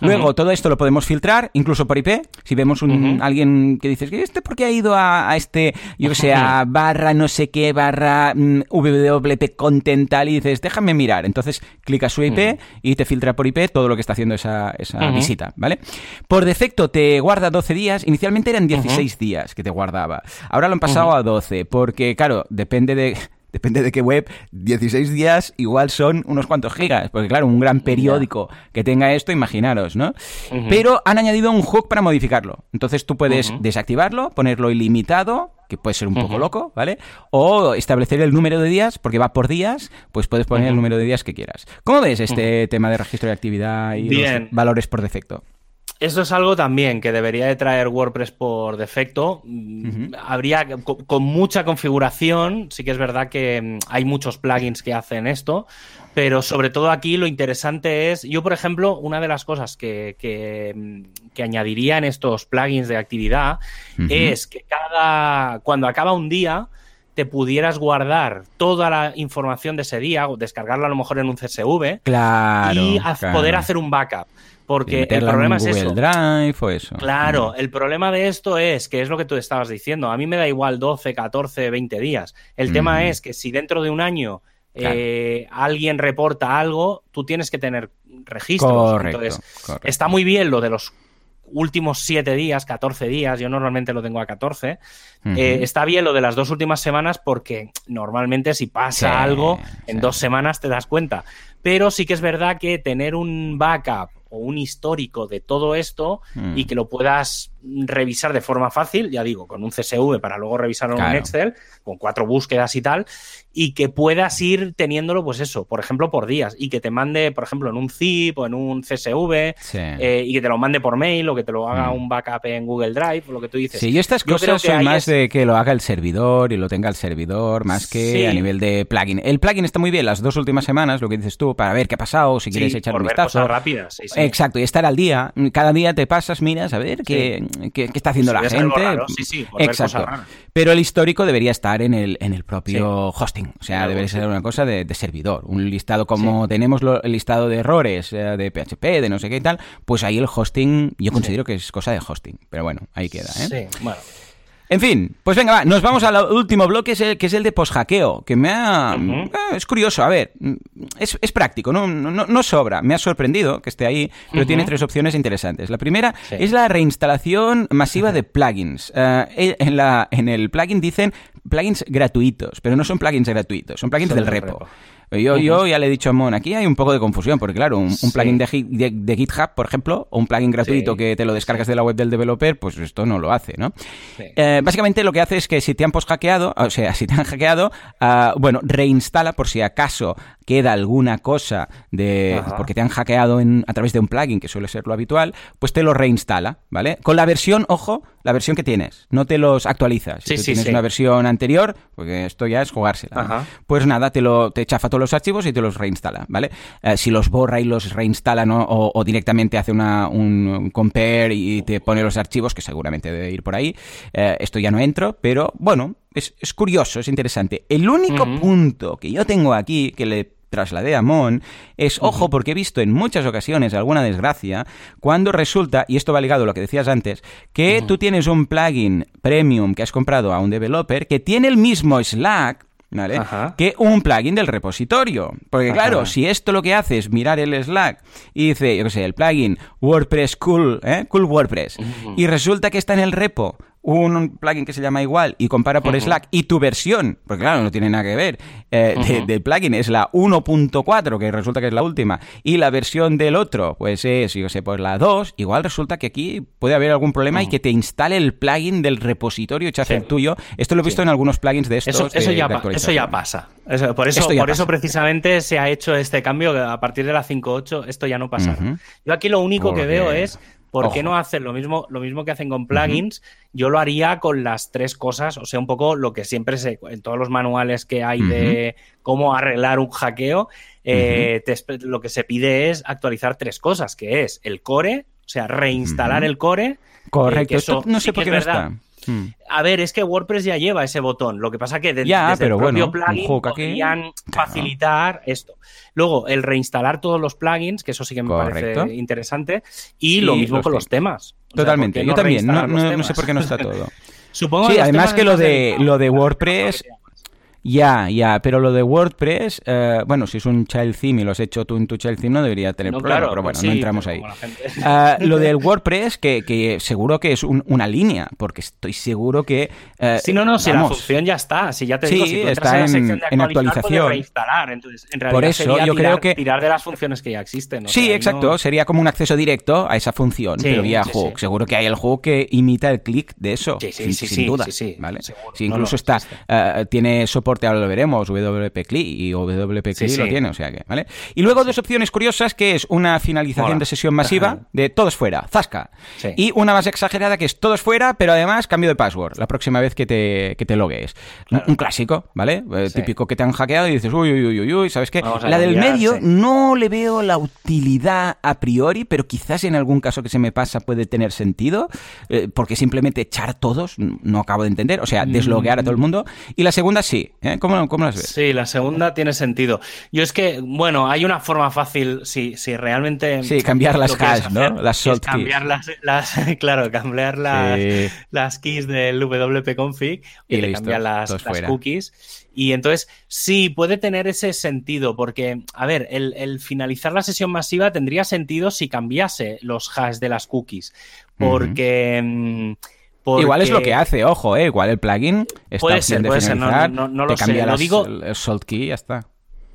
Luego todo esto lo podemos filtrar, incluso por IP. Si vemos un, alguien que dices, ¿este por qué ha ido a, este, yo que sé, a barra no sé qué, barra mm, WP content tal y dices, déjame mirar. Entonces clicas su IP y te filtra por IP todo lo que está haciendo esa, visita, ¿vale? Por defecto te guarda 12 días, inicialmente eran 16 días que te guardaba. Ahora lo han pasado a 12, porque claro, depende de depende de qué web, 16 días igual son unos cuantos gigas, porque claro, un gran periódico que tenga esto, imaginaros, ¿no? Pero han añadido un hook para modificarlo. Entonces tú puedes desactivarlo, ponerlo ilimitado, que puede ser un poco loco, ¿vale? O establecer el número de días, porque va por días, pues puedes poner el número de días que quieras. ¿Cómo ves este tema de registro de actividad y los valores por defecto? Eso es algo también que debería de traer WordPress por defecto. Habría con, mucha configuración, sí que es verdad que mm, hay muchos plugins que hacen esto, pero sobre todo aquí lo interesante es, yo por ejemplo, una de las cosas que, que, mm, añadiría en estos plugins de actividad es que cada, cuando acaba un día, te pudieras guardar toda la información de ese día, o descargarla a lo mejor en un CSV y poder hacer un backup. Porque el problema es eso. Drive o eso. Claro, el problema de esto es que es lo que tú estabas diciendo. A mí me da igual 12, 14, 20 días. El tema es que si dentro de un año eh, alguien reporta algo, tú tienes que tener registros. Correcto, Entonces, está muy bien lo de los últimos 7 días, 14 días, yo normalmente lo tengo a 14. Eh, está bien lo de las dos últimas semanas porque normalmente si pasa algo, en dos semanas te das cuenta. Pero sí que es verdad que tener un backup o un histórico de todo esto y mm. que lo puedas revisar de forma fácil, ya digo, con un CSV para luego revisarlo en Excel, con cuatro búsquedas y tal, y que puedas ir teniéndolo, pues eso, por ejemplo, por días, y que te mande, por ejemplo, en un zip o en un CSV, eh, y que te lo mande por mail o que te lo haga mm. un backup en Google Drive, o lo que tú dices. Sí, y estas cosas son más de que lo haga el servidor y lo tenga el servidor, más que a nivel de plugin. El plugin está muy bien las dos últimas semanas, lo que dices tú, para ver qué ha pasado, si quieres echar un vistazo. rápidas, Exacto, y estar al día. Cada día te pasas, miras, a ver qué, qué, está haciendo la gente. Sí, sí, Exacto. Pero el histórico debería estar en el, en el propio hosting. O sea, debería ser una cosa de, servidor. Un listado como tenemos el listado de errores eh, de PHP, de no sé qué y tal, pues ahí el hosting, yo considero que es cosa de hosting. Pero bueno, ahí queda. ¿eh? Sí, bueno. En fin, pues venga, va, nos vamos al último bloque, que es el de post-hackeo, que me ha... Eh, es curioso, a ver, es, práctico, ¿no? No, sobra, me ha sorprendido que esté ahí, pero tiene tres opciones interesantes. La primera es la reinstalación masiva de plugins. Eh, en, la, en el plugin dicen plugins gratuitos, pero no son plugins gratuitos, son plugins del repo. Yo, yo ya le he dicho a Mon, aquí hay un poco de confusión, porque claro, un, plugin de, GitHub, por ejemplo, o un plugin gratuito que te lo descargas de la web del developer, pues esto no lo hace, ¿no? Eh, básicamente lo que hace es que si te han post-hackeado, o sea, si te han hackeado, ah, bueno, reinstala por si acaso queda alguna cosa de porque te han hackeado en, a través de un plugin, que suele ser lo habitual, pues te lo reinstala, ¿vale? Con la versión, ojo, la versión que tienes, no te los actualizas. Si tienes una versión anterior, porque esto ya es jugársela, pues nada, te lo te chafa todos los archivos y te los reinstala, ¿vale? Eh, si los borra y los reinstala o, directamente hace una, un compare y te pone los archivos, que seguramente debe ir por ahí, eh, esto ya no entro, pero bueno, es, curioso, es interesante. El único punto que yo tengo aquí, que le trasladé a Mon, es, ojo, porque he visto en muchas ocasiones alguna desgracia, cuando resulta, y esto va ligado a lo que decías antes, que tú tienes un plugin premium que has comprado a un developer que tiene el mismo Slack, ¿vale? Que un plugin del repositorio. Porque claro, si esto lo que hace es mirar el Slack y dice, yo qué sé, el plugin WordPress Cool, ¿eh? Cool WordPress, y resulta que está en el repo un plugin que se llama igual y compara por Slack y tu versión, porque claro, no tiene nada que ver, eh, del plugin es la 1.4, que resulta que es la última, y la versión del otro, pues es, yo sé, pues la 2, igual resulta que aquí puede haber algún problema y que te instale el plugin del repositorio hecho el tuyo. Esto lo he visto en algunos plugins de estos. Eso, eso, ya, eso ya, pasa. por eso, por eso precisamente se ha hecho este cambio, a partir de la 5.8 esto ya no pasa. Yo aquí lo único que veo es ¿Por qué no hacen lo mismo, lo mismo que hacen con plugins? Yo lo haría con las tres cosas, o sea, un poco lo que siempre se, en todos los manuales que hay de cómo arreglar un hackeo, eh, lo que se pide es actualizar tres cosas, que es el core, O sea, reinstalar el core. Eh, Correcto, esto no sé por qué no está. Hmm. A ver, es que WordPress ya lleva ese botón. Lo que pasa que desde el propio plugin podrían facilitar esto. Luego, el reinstalar todos los plugins, que eso sí que me parece interesante. Y lo mismo con los temas. Totalmente. Yo también. No, sé por qué no está todo. Supongo sí, además que lo de, lo de WordPress ya, ya, pero lo de WordPress, eh, bueno, si es un child theme y lo has hecho tú en tu child theme, no debería tener problema, pero bueno, no entramos ahí. Ah, lo del WordPress, que, que seguro que es una línea, porque estoy seguro que... Uh, sí, no, no, si la función ya está, si ya te digo, si está en, en, actualización. Reinstalar, entonces, en realidad Por eso, yo creo que... Tirar de las funciones que ya existen. Sí, exacto, sería como un acceso directo a esa función, pero vía hook. Seguro que hay el hook que imita el click de eso, sin, sin duda, ¿vale? si incluso está, uh, tiene soporte ahora lo veremos, WP y WP lo tiene, o sea que, ¿vale? Y luego dos opciones curiosas que es una finalización de sesión masiva de todos fuera, zasca. Y una más exagerada que es todos fuera, pero además cambio de password la próxima vez que te, que te logues. Un clásico, ¿vale? Eh, típico que te han hackeado y dices, uy, uy, uy, uy, uy ¿sabes qué? La del medio no le veo la utilidad a priori, pero quizás en algún caso que se me pasa puede tener sentido, eh, porque simplemente echar todos, no acabo de entender, o sea, desloguear a todo el mundo. Y la segunda sí, ¿eh? ¿Cómo, las ves? Sí, la segunda tiene sentido. Yo es que, bueno, hay una forma fácil, si, si realmente... Sí, cambiar las hash, ¿no? Las keys. Cambiar las, claro, cambiar las, las keys del WP config y, le cambiar las, cookies. Y entonces, sí, puede tener ese sentido, porque, a ver, el, finalizar la sesión masiva tendría sentido si cambiase los hash de las cookies. Porque... Igual es lo que hace, ojo, ¿eh? Igual el plugin está puede ser, puede ser, no, no, lo sé. Lo digo, el salt key y ya está.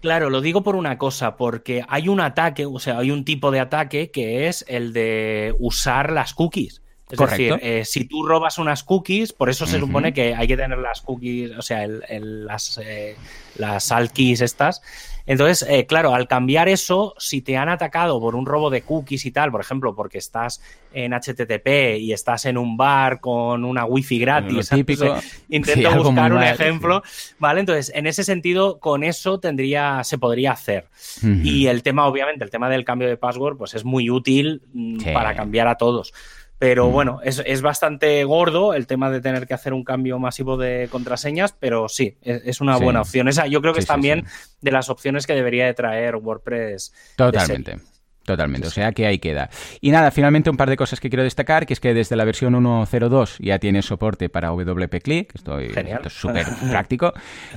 Claro, lo digo por una cosa, porque hay un ataque, o sea, hay un tipo de ataque que es el de usar las cookies. Es decir, eh, si tú robas unas cookies, por eso se supone que hay que tener las cookies, o sea, el, las, eh, las salt keys estas, entonces, eh, claro, al cambiar eso, si te han atacado por un robo de cookies y tal, por ejemplo, porque estás en HTTP y estás en un bar con una wifi gratis, típico, intento buscar un ejemplo, ¿vale? Entonces, en ese sentido, con eso tendría, se podría hacer. Y el tema, obviamente, el tema del cambio de password, pues es muy útil mm, para cambiar a todos. Pero mm. bueno, es, bastante gordo el tema de tener que hacer un cambio masivo de contraseñas, pero sí, es, una buena opción. Esa yo creo que es también de las opciones que debería de traer WordPress. Totalmente. Totalmente, o sea que ahí queda. Y nada, finalmente un par de cosas que quiero destacar, que es que desde la versión 1.02 ya tiene soporte para WP Click, esto es súper práctico,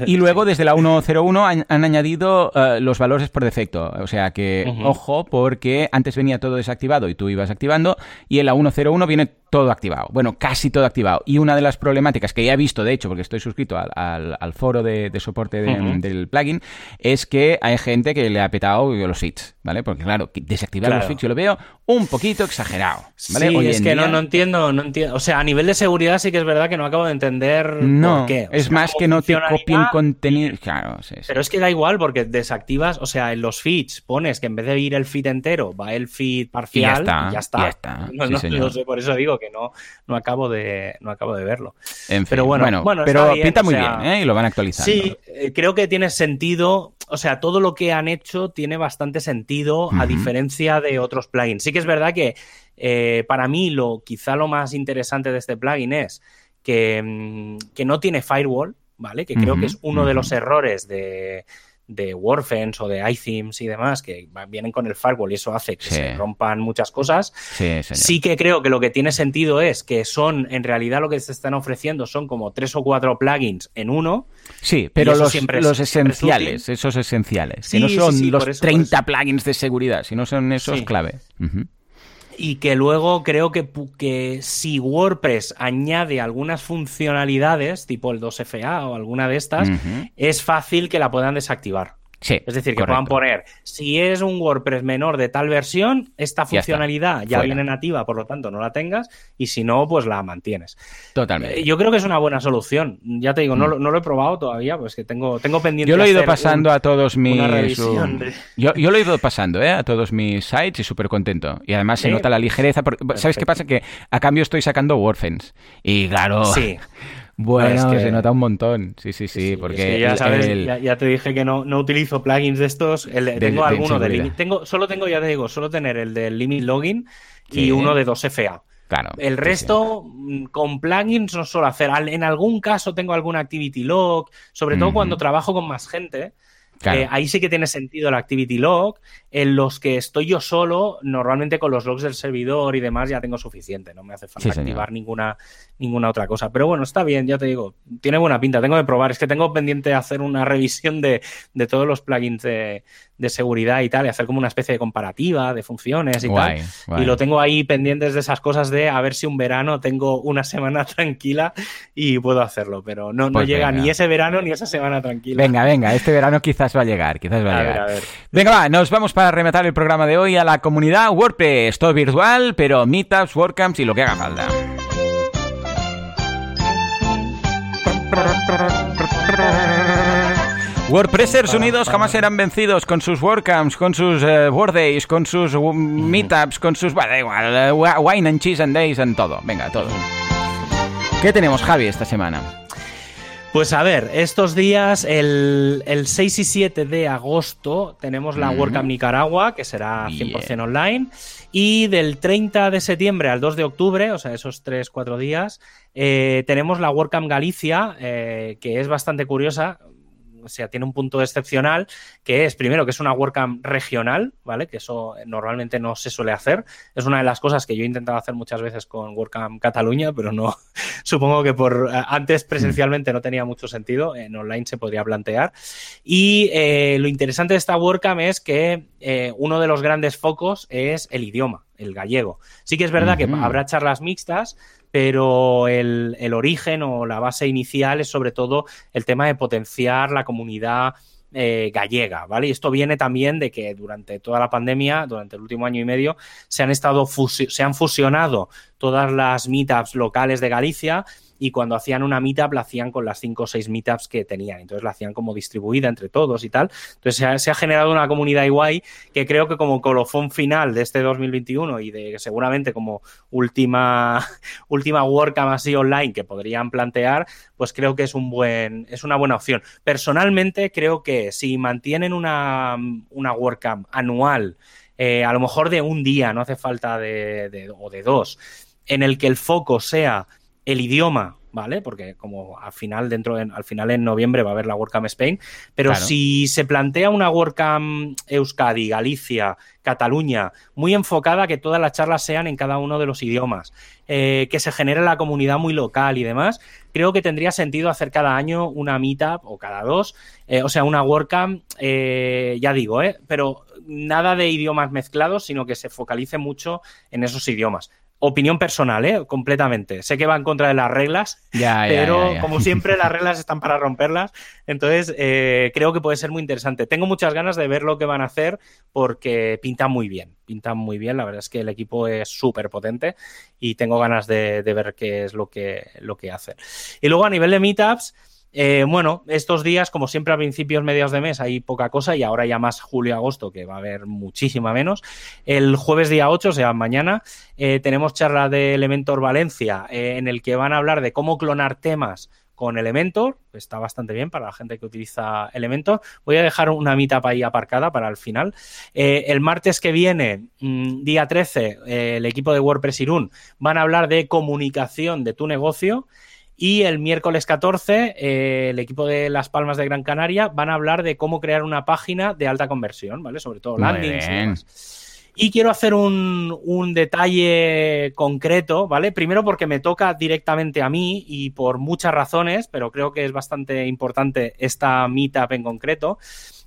y luego desde la 1.01 han, añadido eh, los valores por defecto, o sea que, ojo, porque antes venía todo desactivado y tú ibas activando, y en la 1.01 viene todo activado, bueno, casi todo activado. Y una de las problemáticas que ya he visto, de hecho, porque estoy suscrito al, foro de, soporte del plugin, es que hay gente que le ha petado los hits, ¿vale? Porque claro, desactivar los fix yo lo veo un poquito exagerado. ¿vale? Sí, es que no, no, entiendo, no entiendo. O sea, a nivel de seguridad sí que es verdad que no acabo de entender no, por qué. es más que no te copien contenido. Claro, sí, Pero es que da igual porque desactivas, o sea, en los feeds pones que en vez de ir el feed entero, va el feed parcial y ya está. ya está. No, sé, por eso digo que no, no, acabo, de, no acabo de verlo. pero bueno, bueno, pero pinta muy bien, ¿eh? Y lo van a actualizar. Sí, eh, creo que tiene sentido. O sea, todo lo que han hecho tiene bastante sentido a diferencia de otros plugins. Sí que es verdad que eh, para mí lo quizá lo más interesante de este plugin es que, mm, que no tiene firewall, ¿vale? Que creo que es uno de los errores de, de WordFence o de iThemes y demás que vienen con el firewall y eso hace que se rompan muchas cosas. Sí, que creo que lo que tiene sentido es que son, en realidad lo que se están ofreciendo son como tres o cuatro plugins en uno. Sí, pero los, los esenciales, esos esenciales, que no son los 30 plugins de seguridad, sino son esos clave y que luego creo que, que, si WordPress añade algunas funcionalidades, tipo el 2FA o alguna de estas, es fácil que la puedan desactivar es decir, que puedan poner, si es un WordPress menor de tal versión, esta funcionalidad ya, viene nativa, por lo tanto no la tengas, y si no, pues la mantienes. Totalmente. Eh, yo creo que es una buena solución. Ya te digo, no, mm. lo he probado todavía, pues que tengo, tengo pendiente. Yo lo he ido pasando a todos mis. Yo, lo he ido pasando ¿eh? a todos mis sites y súper contento. Y además se nota la ligereza. ¿Sabes qué pasa? Que a cambio estoy sacando WordFence. Y claro. Sí. Bueno, que... se nota un montón. Sí, sí, sí. porque ya, sabes, ya, te dije que no, no utilizo plugins de estos. tengo alguno de tengo, Solo tengo, ya te digo, solo tener el del Limit Login y uno de 2FA. Claro. El resto, mm, con plugins no suelo hacer. En algún caso tengo algún activity log, sobre todo cuando trabajo con más gente. Eh, ahí sí que tiene sentido el activity log. En los que estoy yo solo, normalmente con los logs del servidor y demás ya tengo suficiente. No me hace falta activar ninguna, ninguna otra cosa. Pero bueno, está bien, ya te digo. Tiene buena pinta. Tengo que probar. Es que tengo pendiente hacer una revisión de, de todos los plugins de, de seguridad y tal, y hacer como una especie de comparativa de funciones y tal. Y lo tengo ahí pendientes de esas cosas de a ver si un verano tengo una semana tranquila y puedo hacerlo, pero no, no pues llega ni ese verano ni esa semana tranquila. Venga, venga, este verano quizás va a llegar, quizás va a, llegar. Venga, va, nos vamos para rematar el programa de hoy a la comunidad WordPress, todo virtual, pero meetups, WordCamps y lo que haga falta. WordPressers unidos jamás serán vencidos con sus WordCamps, con sus uh, Days, con sus Meetups, con sus... Bueno, da igual, uh, Wine and Cheese and Days, en todo. Venga, todo. ¿Qué tenemos, Javi, esta semana? Pues a ver, estos días, el, 6 y 7 de agosto, tenemos la WordCamp Nicaragua, que será 100% online. Y del 30 de septiembre al 2 de octubre, o sea, esos 3-4 días, eh, tenemos la WordCamp Galicia, eh, que es bastante curiosa o sea, tiene un punto excepcional, que es, primero, que es una WordCamp regional, ¿vale? Que eso normalmente no se suele hacer. Es una de las cosas que yo he intentado hacer muchas veces con WordCamp Cataluña, pero no, supongo que por eh, antes presencialmente no tenía mucho sentido, en online se podría plantear. Y eh, lo interesante de esta WordCamp es que eh, uno de los grandes focos es el idioma, el gallego. Sí que es verdad que habrá charlas mixtas, pero el, origen o la base inicial es sobre todo el tema de potenciar la comunidad eh, gallega, ¿vale? Y esto viene también de que durante toda la pandemia, durante el último año y medio, se han estado se han fusionado todas las meetups locales de Galicia y cuando hacían una meetup la hacían con las cinco o seis meetups que tenían, entonces la hacían como distribuida entre todos y tal. Entonces se ha, generado una comunidad igual que creo que como colofón final de este 2021 y de seguramente como última última WordCamp así online que podrían plantear, pues creo que es un buen es una buena opción. Personalmente creo que si mantienen una una WordCamp anual eh, a lo mejor de un día, no hace falta de, o de dos, en el que el foco sea el idioma, ¿vale? Porque como al final, dentro al final en noviembre va a haber la WordCamp Spain, pero si se plantea una WordCamp Euskadi, Galicia, Cataluña, muy enfocada, que todas las charlas sean en cada uno de los idiomas, eh, que se genere la comunidad muy local y demás, creo que tendría sentido hacer cada año una meetup o cada dos, eh, o sea, una WordCamp, eh, ya digo, ¿eh? Pero nada de idiomas mezclados, sino que se focalice mucho en esos idiomas opinión personal, ¿eh? Completamente. Sé que va en contra de las reglas, pero como siempre las reglas están para romperlas. Entonces, eh, creo que puede ser muy interesante. Tengo muchas ganas de ver lo que van a hacer porque pintan muy bien. Pintan muy bien. La verdad es que el equipo es súper potente y tengo ganas de, de, ver qué es lo que, lo que hacen. Y luego a nivel de meetups, eh, bueno, estos días, como siempre a principios, medios de mes, hay poca cosa y ahora ya más julio-agosto, que va a haber muchísima menos. El jueves día 8, o sea, mañana, eh, tenemos charla de Elementor Valencia, eh, en el que van a hablar de cómo clonar temas con Elementor, está bastante bien para la gente que utiliza Elementor. Voy a dejar una meetup ahí aparcada para el final. el martes que viene, mm, día 13, el equipo de WordPress Irún van a hablar de comunicación de tu negocio. Y el miércoles 14, eh, el equipo de Las Palmas de Gran Canaria van a hablar de cómo crear una página de alta conversión, ¿vale? Sobre todo landings y quiero hacer un, un, detalle concreto, ¿vale? Primero porque me toca directamente a mí y por muchas razones, pero creo que es bastante importante esta meetup en concreto.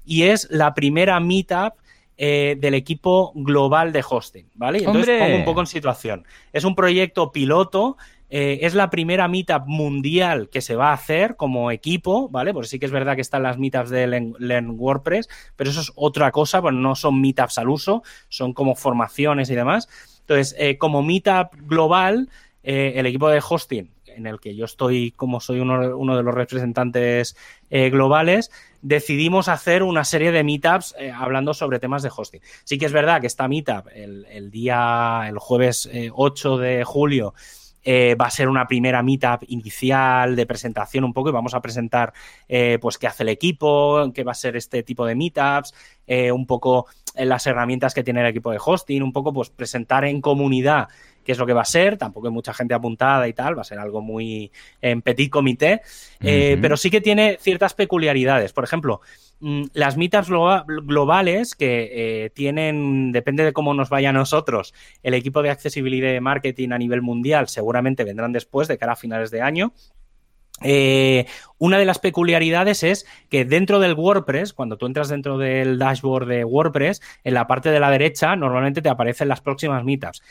Y es la primera meetup eh, del equipo global de hosting, ¿vale? Entonces pongo un poco en situación. Es un proyecto piloto eh, es la primera meetup mundial que se va a hacer como equipo, ¿vale? Porque sí que es verdad que están las meetups de Learn, WordPress, pero eso es otra cosa, pues no son meetups al uso, son como formaciones y demás. Entonces, eh, como meetup global, el equipo de hosting, en el que yo estoy como soy uno, de los representantes globales, decidimos hacer una serie de meetups hablando sobre temas de hosting. Sí que es verdad que esta meetup, el, día, el jueves 8 de julio, eh, va a ser una primera meetup inicial de presentación un poco y vamos a presentar eh, pues qué hace el equipo, qué va a ser este tipo de meetups, un poco las herramientas que tiene el equipo de hosting, un poco pues presentar en comunidad qué es lo que va a ser, tampoco hay mucha gente apuntada y tal, va a ser algo muy en petit comité, pero sí que tiene ciertas peculiaridades. Por ejemplo, Mm, las meetups globales que eh, tienen, depende de cómo nos vaya a nosotros, el equipo de accesibilidad y marketing a nivel mundial seguramente vendrán después, de cara a finales de año. Eh, una de las peculiaridades es que dentro del WordPress, cuando tú entras dentro del dashboard de WordPress, en la parte de la derecha normalmente te aparecen las próximas meetups.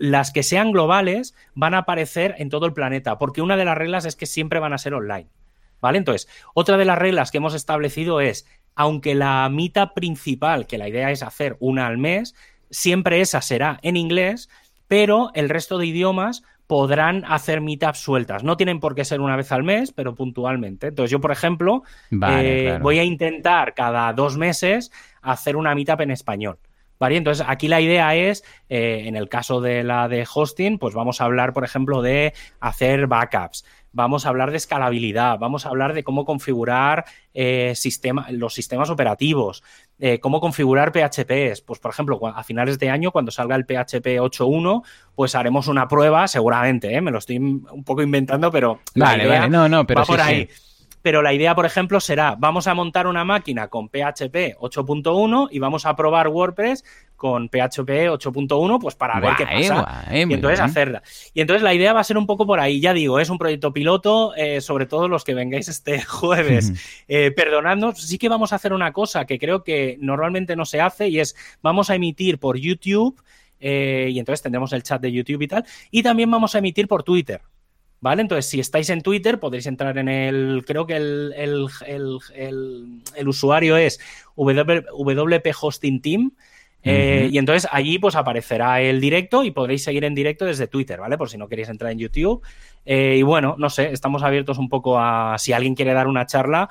Las que sean globales van a aparecer en todo el planeta, porque una de las reglas es que siempre van a ser online. ¿Vale? Entonces, otra de las reglas que hemos establecido es, aunque la mitad principal, que la idea es hacer una al mes, siempre esa será en inglés, pero el resto de idiomas podrán hacer meetups sueltas. No tienen por qué ser una vez al mes, pero puntualmente. Entonces, yo, por ejemplo, eh, voy a intentar cada dos meses hacer una meetup en español. ¿Vale? Entonces, aquí la idea es, eh, en el caso de la de hosting, pues vamos a hablar, por ejemplo, de hacer backups vamos a hablar de escalabilidad, vamos a hablar de cómo configurar eh, los sistemas operativos, eh, cómo configurar PHPs. Pues, por ejemplo, a finales de año, cuando salga el PHP 8.1, pues haremos una prueba, seguramente, ¿eh? me lo estoy un poco inventando, pero vale, vale, no, no, pero va por ahí. Pero la idea, por ejemplo, será, vamos a montar una máquina con PHP 8.1 y vamos a probar WordPress con PHP 8.1, pues para ver qué pasa. y entonces hacerla. Y entonces la idea va a ser un poco por ahí. Ya digo, es un proyecto piloto, eh, sobre todo los que vengáis este jueves. eh, perdonadnos, sí que vamos a hacer una cosa que creo que normalmente no se hace y es, vamos a emitir por YouTube. Eh, y entonces tendremos el chat de YouTube y tal. Y también vamos a emitir por Twitter. ¿Vale? Entonces, si estáis en Twitter, podéis entrar en el. Creo que el, el, el, usuario es WP Hosting Team. Eh, y entonces allí pues aparecerá el directo y podréis seguir en directo desde Twitter, ¿vale? Por si no queréis entrar en YouTube. Eh, y bueno, no sé, estamos abiertos un poco a si alguien quiere dar una charla,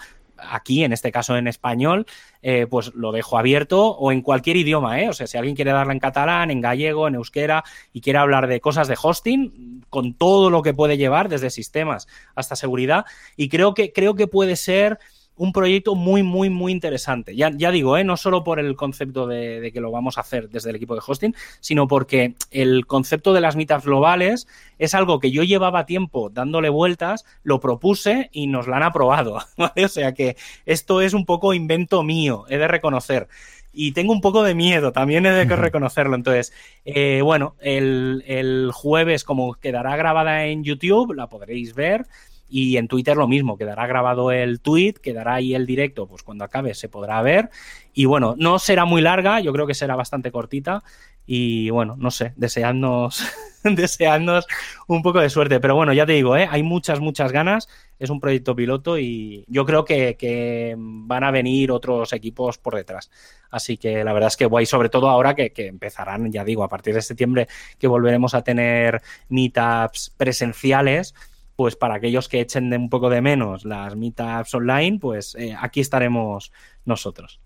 aquí, en este caso en español, eh, pues lo dejo abierto o en cualquier idioma, ¿eh? O sea, si alguien quiere darla en catalán, en gallego, en euskera y quiere hablar de cosas de hosting, con todo lo que puede llevar, desde sistemas hasta seguridad, y creo que, creo que puede ser un proyecto muy, muy, muy interesante. Ya, ya digo, ¿eh? no solo por el concepto de, que lo vamos a hacer desde el equipo de hosting, sino porque el concepto de las meetups globales es algo que yo llevaba tiempo dándole vueltas, lo propuse y nos lo han aprobado. O sea que esto es un poco invento mío, he de reconocer y tengo un poco de miedo, también he de reconocerlo. Entonces, eh, bueno, el, el, jueves, como quedará grabada en YouTube, la podréis ver. Y en Twitter lo mismo, quedará grabado el tweet, quedará ahí el directo, pues cuando acabe se podrá ver. Y bueno, no será muy larga, yo creo que será bastante cortita. Y bueno, no sé, deseadnos, deseadnos un poco de suerte. Pero bueno, ya te digo, ¿eh? hay muchas, muchas ganas. Es un proyecto piloto y yo creo que, van a venir otros equipos por detrás. Así que la verdad es que guay, sobre todo ahora que, que empezarán, ya digo, a partir de septiembre que volveremos a tener meetups presenciales pues para aquellos que echen de un poco de menos las meetups online, pues eh, aquí estaremos nosotros.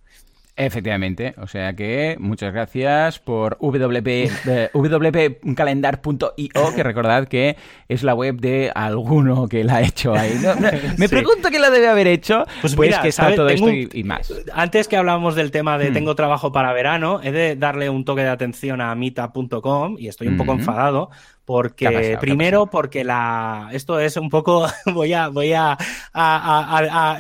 Efectivamente, o sea que muchas gracias por wp, eh, www.calendar.io, que recordad que es la web de alguno que la ha hecho ahí. me pregunto quién la debe haber hecho, pues, pues mira, que está todo esto y, más. Antes que hablábamos del tema de hmm. tengo trabajo para verano, he de darle un toque de atención a meetup.com y estoy un poco enfadado porque primero porque la esto es un poco voy a voy a,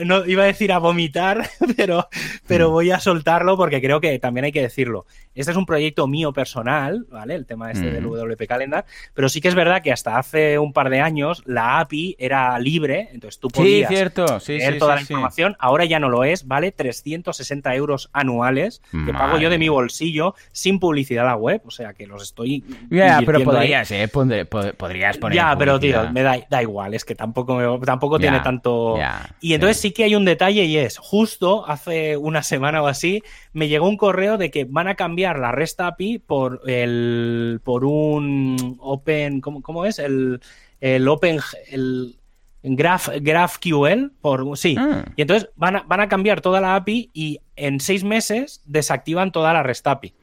no iba a decir a vomitar pero pero mm. voy a soltarlo porque creo que también hay que decirlo. Este es un proyecto mío personal vale el tema este del WP Calendar pero sí que es verdad que hasta hace un par de años la API era libre entonces tú podías sí, cierto. Sí, tener toda la información. Ahora ya no lo es vale 360 euros anuales que pago yo de mi bolsillo sin publicidad a la web o sea que los estoy ya pero podrías eh podrías poner. Ya, pero tío, me da, da, igual, es que tampoco, tampoco tiene tanto. y entonces sí. que hay un detalle y es, justo hace una semana o así, me llegó un correo de que van a cambiar la REST API por el por un Open, ¿cómo, cómo es? El, el Open, el Graph, GraphQL, por, sí. Ah. Y entonces van a, van a cambiar toda la API y en seis meses desactivan toda la REST API.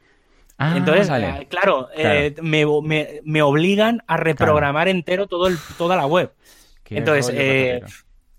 Ah, Entonces, eh, claro, eh, me, me, obligan a reprogramar entero todo el, toda la web. entonces, eh,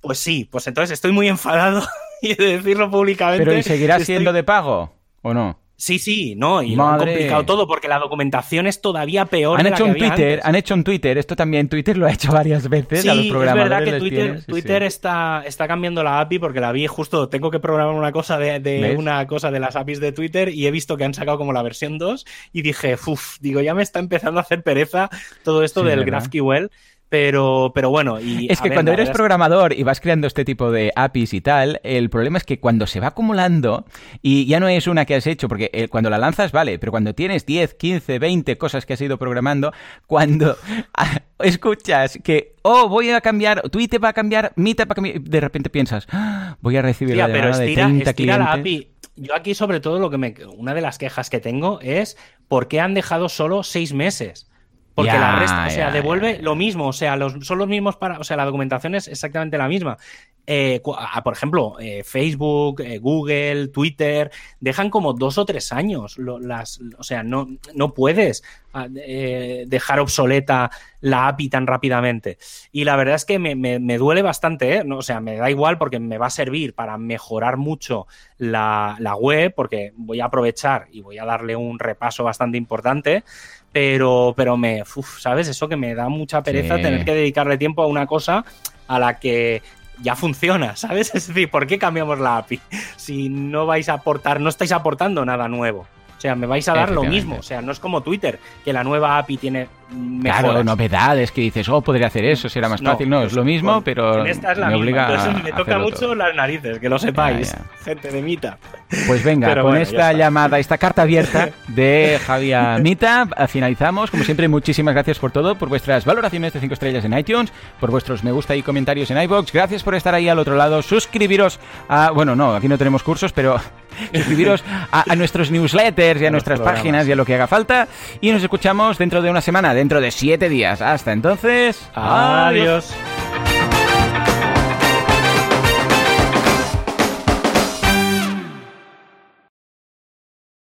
pues sí, pues entonces estoy muy enfadado y de decirlo públicamente. ¿Pero y seguirá siendo de pago o no? Sí, sí, no, y lo han complicado todo porque la documentación es todavía peor. Han hecho un Twitter, han hecho un Twitter, esto también Twitter lo ha hecho varias veces a los programadores. Es verdad que Twitter, Twitter Está, está cambiando la API porque la vi justo, tengo que programar una cosa de, una cosa de las APIs de Twitter y he visto que han sacado como la versión 2 y dije, uff, digo, ya me está empezando a hacer pereza todo esto del GraphQL. Pero, pero bueno. Y, es que cuando eres programador y vas creando este tipo de APIs y tal, el problema es que cuando se va acumulando, y ya no es una que has hecho, porque eh, cuando la lanzas, vale, pero cuando tienes 10, 15, 20 cosas que has ido programando, cuando escuchas que, oh, voy a cambiar, Twitter va a cambiar, Meetup va a cambiar, de repente piensas, ah, voy a recibir la llamada de 30 clientes. La API. Yo aquí, sobre todo, lo que me, una de las quejas que tengo es por qué han dejado solo seis meses. Porque la resta, o sea, devuelve lo mismo, o sea, los, son los mismos para, o sea, la documentación es exactamente la misma. Eh, por ejemplo, eh, Facebook, eh, Google, Twitter, dejan como dos o tres años. las, o sea, no, no puedes ah, dejar obsoleta la API tan rápidamente. Y la verdad es que me, me, duele bastante, o sea, me da igual porque me va a servir para mejorar mucho la, la web, porque voy a aprovechar y voy a darle un repaso bastante importante pero, pero me, ¿sabes? Eso que me da mucha pereza tener que dedicarle tiempo a una cosa a la que ya funciona, ¿sabes? Es decir, ¿por qué cambiamos la API? Si no vais a aportar, no estáis aportando nada nuevo. O sea, me vais a dar lo mismo. O sea, no es como Twitter, que la nueva API tiene mejoras. Claro, novedades que dices, oh, podría hacer eso, será más fácil. No, es lo mismo, pero esta es la me obliga Entonces, me toca mucho las narices, que lo sepáis, gente de Mita. Pues venga, con esta llamada, esta carta abierta de Javier Mita, finalizamos. Como siempre, muchísimas gracias por todo, por vuestras valoraciones de 5 estrellas en iTunes, por vuestros me gusta y comentarios en iBox. Gracias por estar ahí al otro lado. Suscribiros a. Bueno, no, aquí no tenemos cursos, pero suscribiros a, nuestros newsletters y a, nuestras páginas y a lo que haga falta. Y nos escuchamos dentro de una semana, dentro de siete días. Hasta entonces. adiós.